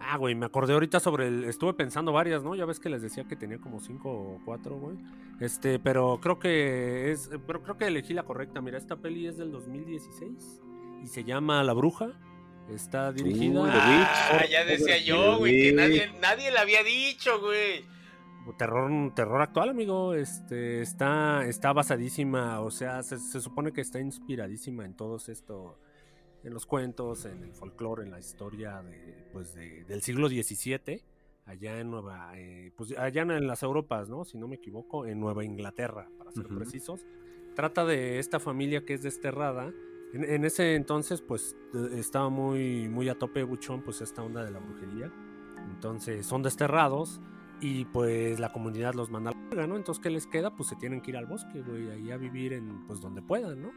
Ah, güey, me acordé ahorita sobre el. Estuve pensando varias, ¿no? Ya ves que les decía que tenía como cinco o cuatro, güey. Este, pero creo que es. Pero creo que elegí la correcta. Mira, esta peli es del 2016 y se llama La Bruja. Está dirigida. The Ah, Witch. ya decía yo, güey, que nadie, nadie le había dicho, güey. Terror, terror actual, amigo. Este, está, está basadísima, o sea, se, se supone que está inspiradísima en todos esto, en los cuentos, en el folclore, en la historia de, pues de- del siglo XVII, allá en Nueva, eh, pues allá en las Europas, ¿no? Si no me equivoco, en Nueva Inglaterra, para ser Ujú. precisos. Trata de esta familia que es desterrada. En, ese entonces, pues de- estaba muy, muy a tope buchón, pues esta onda de la brujería. Entonces son desterrados y pues la comunidad los manda a la verga, ¿no? Entonces, ¿qué les queda? Pues se tienen que ir al bosque, güey, ahí a vivir en, pues donde puedan, ¿no?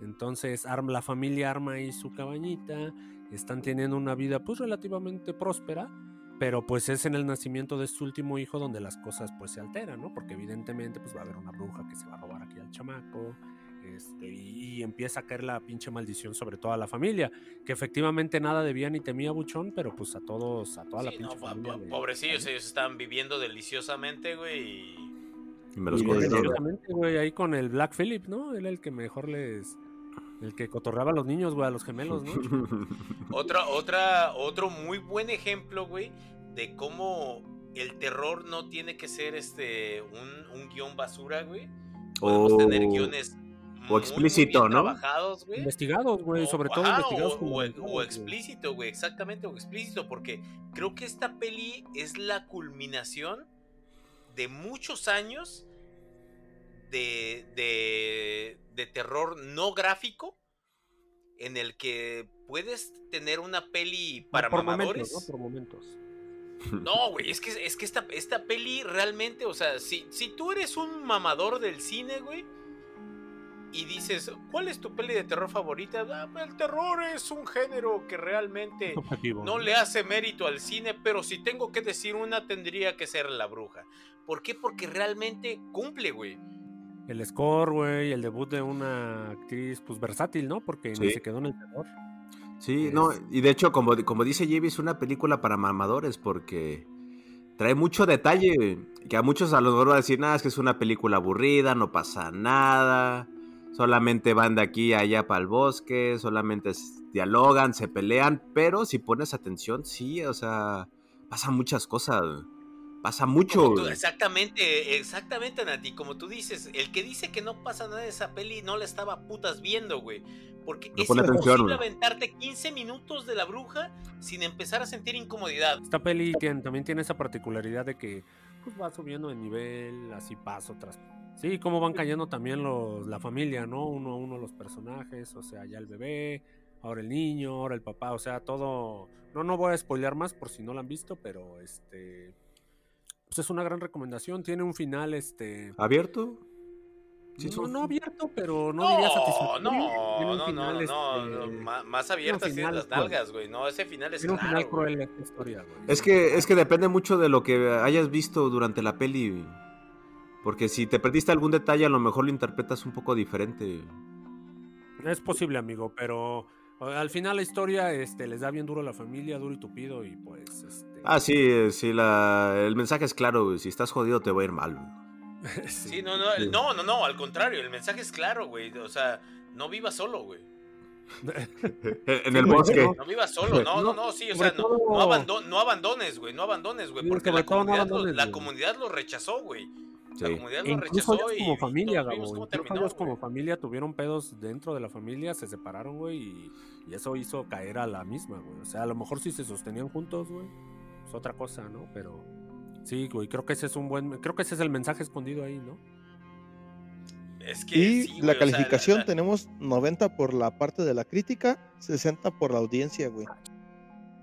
Entonces, arma, la familia arma ahí su cabañita, están teniendo una vida pues relativamente próspera, pero pues es en el nacimiento de su último hijo donde las cosas pues se alteran, ¿no? Porque evidentemente pues va a haber una bruja que se va a robar aquí al chamaco, este, y, y empieza a caer la pinche maldición sobre toda la familia, que efectivamente nada debía ni temía Buchón, pero pues a todos, a toda la pinche no, familia. po- pobrecillos, ellos estaban viviendo deliciosamente, güey. y- Y me los Y. Exactamente, güey, ahí con el Black Phillip, ¿no? Él el que mejor les... El que cotorreaba a los niños, güey, a los gemelos, ¿no? Otra, otra, otro muy buen ejemplo, güey, de cómo el terror no tiene que ser este un, un guion basura, güey. Podemos Oh. tener guiones muy, explícito, muy bien ¿no? trabajados, güey. Investigados, güey, O- sobre todo ajá, investigados. o, como o- o explícito, güey, exactamente, o explícito, porque creo que esta peli es la culminación de muchos años de, de, de terror no gráfico en el que puedes tener una peli para por mamadores. momentos, ¿no? Por momentos. No, güey, es que, es que esta, esta peli realmente, o sea, si, si tú eres un mamador del cine, güey, y dices, ¿cuál es tu peli de terror favorita? Ah, el terror es un género que realmente Objetivo. no le hace mérito al cine, pero si tengo que decir una, tendría que ser La Bruja. ¿Por qué? Porque realmente cumple, güey. El score, güey, el debut de una actriz, pues versátil, ¿no? Porque ni Sí. se quedó en el terror. Sí, Es- no, y de hecho, como, como dice Javi, es una película para mamadores porque trae mucho detalle. Que a muchos a lo mejor van a decir, nada, es que es una película aburrida, no pasa nada. Solamente van de aquí a allá para el bosque, solamente dialogan, se pelean, pero si pones atención, sí, o sea, pasan muchas cosas. Pasa mucho. Tú- exactamente, exactamente, Nati. Como tú dices, el que dice que no pasa nada de esa peli no la estaba putas viendo, güey. Porque No es imposible aventarte 15 minutos de la bruja sin empezar a sentir incomodidad. Esta peli tiene- también tiene esa particularidad de que pues, va subiendo de nivel, así paso tras. Sí, cómo van cayendo también los, la familia, ¿no? Uno a uno los personajes, o sea, ya el bebé, ahora el niño, ahora el papá, o sea, todo. No, no voy a spoilear más por si no la han visto, pero este. Pues es una gran recomendación. Tiene un final, este. ¿Abierto? Sí, no, no abierto, pero no, No, diría no, satisfactorio. no, no, no, no, este, Más abiertas tienen las nalgas, güey. No, ese final es Tiene un claro, final güey. cruel esta historia, güey. Es que, es que depende mucho de lo que hayas visto durante la peli. Porque si te perdiste algún detalle, a lo mejor lo interpretas un poco diferente. Es posible, amigo, pero eh, al final la historia este, les da bien duro a la familia, duro y tupido, y pues. Este, Ah, sí, sí, la, el mensaje es claro, güey. Si estás jodido, te va a ir mal. Sí, no, no, el- no, no, no, al contrario, el mensaje es claro, güey. O sea, no vivas solo, güey. En el bosque. ¿no? No vivas solo, no, no, no, sí, o sea, no, no, abando- no abandones, güey, no abandones, güey, porque la comunidad, lo, la comunidad lo rechazó, güey. La Sí. comunidad E lo incluso rechazó ellos y como familia, Gabo. Incluso terminó, ellos como familia tuvieron pedos dentro de la familia, se separaron, güey, y, y eso hizo caer a la misma, güey. O sea, a lo mejor si se sostenían juntos, güey, es otra cosa, ¿no? Pero sí, güey, creo que ese es un buen, creo que ese es el mensaje escondido ahí, ¿no? Es que Y sí, güey, la o sea, calificación la- tenemos 90 por la parte de la crítica, 60 por la audiencia, güey.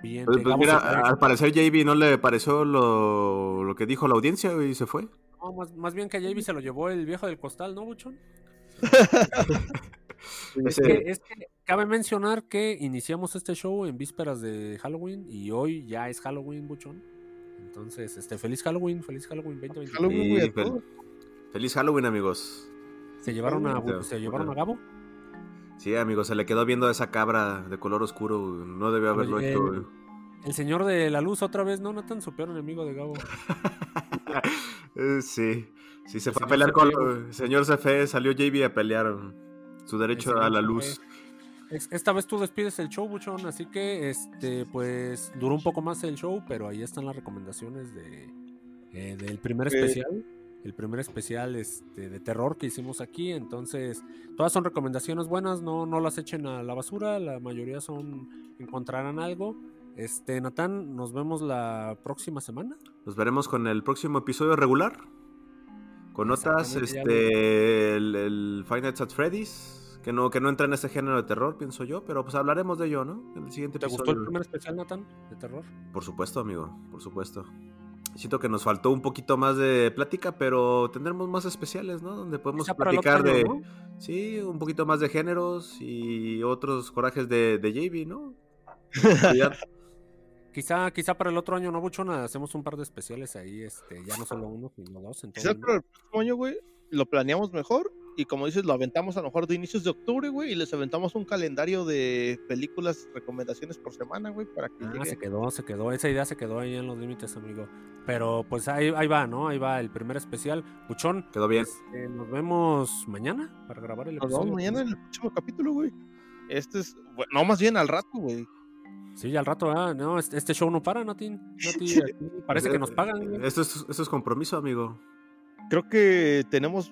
Bien, Pues, pues mira, fue. al parecer JB no le pareció lo, lo que dijo la audiencia güey, y se fue. No, más, más bien que a Javi se lo llevó el viejo del costal, ¿no, Buchón? Es que, es que cabe mencionar que iniciamos este show en vísperas de Halloween y hoy ya es Halloween, Buchón. Entonces, este, feliz Halloween, feliz Halloween 2021. Halloween, Sí, fel-. Feliz Halloween, amigos. ¿Se llevaron a, se llevaron a Gabo? Sí, amigos, se le quedó viendo a esa cabra de color oscuro. No debió haberlo Oye, hecho. el-. El señor de la luz otra vez, ¿no? No tan su peor enemigo de Gabo. Eh, sí, sí, se El fue a pelear con el señor CFE. Salió JB a pelear su derecho a la luz. Es- Esta vez tú despides el show, Buchón, así que, este, pues, duró un poco más el show, pero ahí están las recomendaciones de, eh, del primer Eh. especial. El primer especial este, de terror que hicimos aquí. Entonces, todas son recomendaciones buenas, no, no las echen a la basura. La mayoría son, encontrarán algo. Este, Natán, nos vemos la próxima semana. Nos veremos con el próximo episodio regular. Con notas, este, el, el Five Nights at Freddy's. Que no, que no entra en este género de terror, pienso yo. Pero pues hablaremos de ello, ¿no? En el siguiente ¿Te episodio. gustó el primer especial, Natán, de terror? Por supuesto, amigo, por supuesto. Siento que nos faltó un poquito más de plática, pero tendremos más especiales, ¿no? Donde podemos platicar de, año, ¿no? sí, un poquito más de géneros y otros corajes de, de JB, ¿no? Ya- Quizá, quizá para el otro año, ¿no, Buchona? Hacemos un par de especiales ahí, este, ya no solo uno, sino dos. Quizás el para el próximo año, güey, lo planeamos mejor y como dices, lo aventamos a lo mejor de inicios de octubre, güey, y les aventamos un calendario de películas, recomendaciones por semana, güey, para que Ah, llegue. se quedó, se quedó. Esa idea se quedó ahí en los límites, amigo. Pero pues ahí, ahí va, ¿no? Ahí va el primer especial. Buchón, Quedó bien. este, nos vemos mañana para grabar el Nos episodio. vemos mañana en el próximo capítulo, güey. Este es, bueno, no, más bien al rato, güey. Sí, al rato, ah, no, este, show no para. Nati, parece que nos pagan. güey. Esto es, esto es compromiso, amigo. Creo que tenemos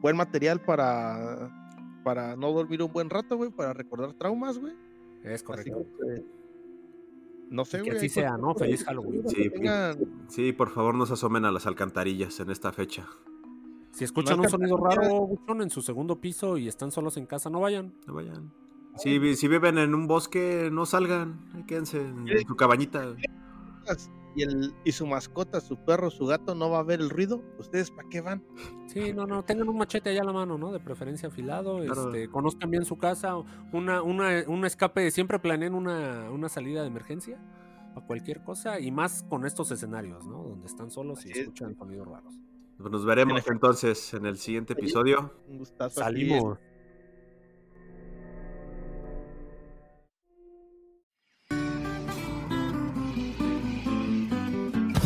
buen material para para no dormir un buen rato, güey, para recordar traumas, güey. Es correcto. que, no sé, Y que güey. así ahí sea, ¿no? Feliz que Halloween. Sí, tengan- Sí, por favor no se asomen a las alcantarillas en esta fecha. Si escuchan No un sonido raro, buchón, en su segundo piso y están solos en casa, no vayan. No vayan. Si, si viven en un bosque, no salgan. Quédense en su cabañita. y, el, y su mascota, su perro, su gato no va a ver el ruido, ¿ustedes para qué van? Sí, no, no, tengan un machete allá a la mano, ¿no? De preferencia afilado, Claro. este, conozcan bien su casa, una, una, un escape, siempre planeen una, una salida de emergencia para cualquier cosa y más con estos escenarios, ¿no? Donde están solos y es. escuchan sonidos raros. Pues Nos veremos entonces en el siguiente episodio. Un gustazo. aquí, Salimos.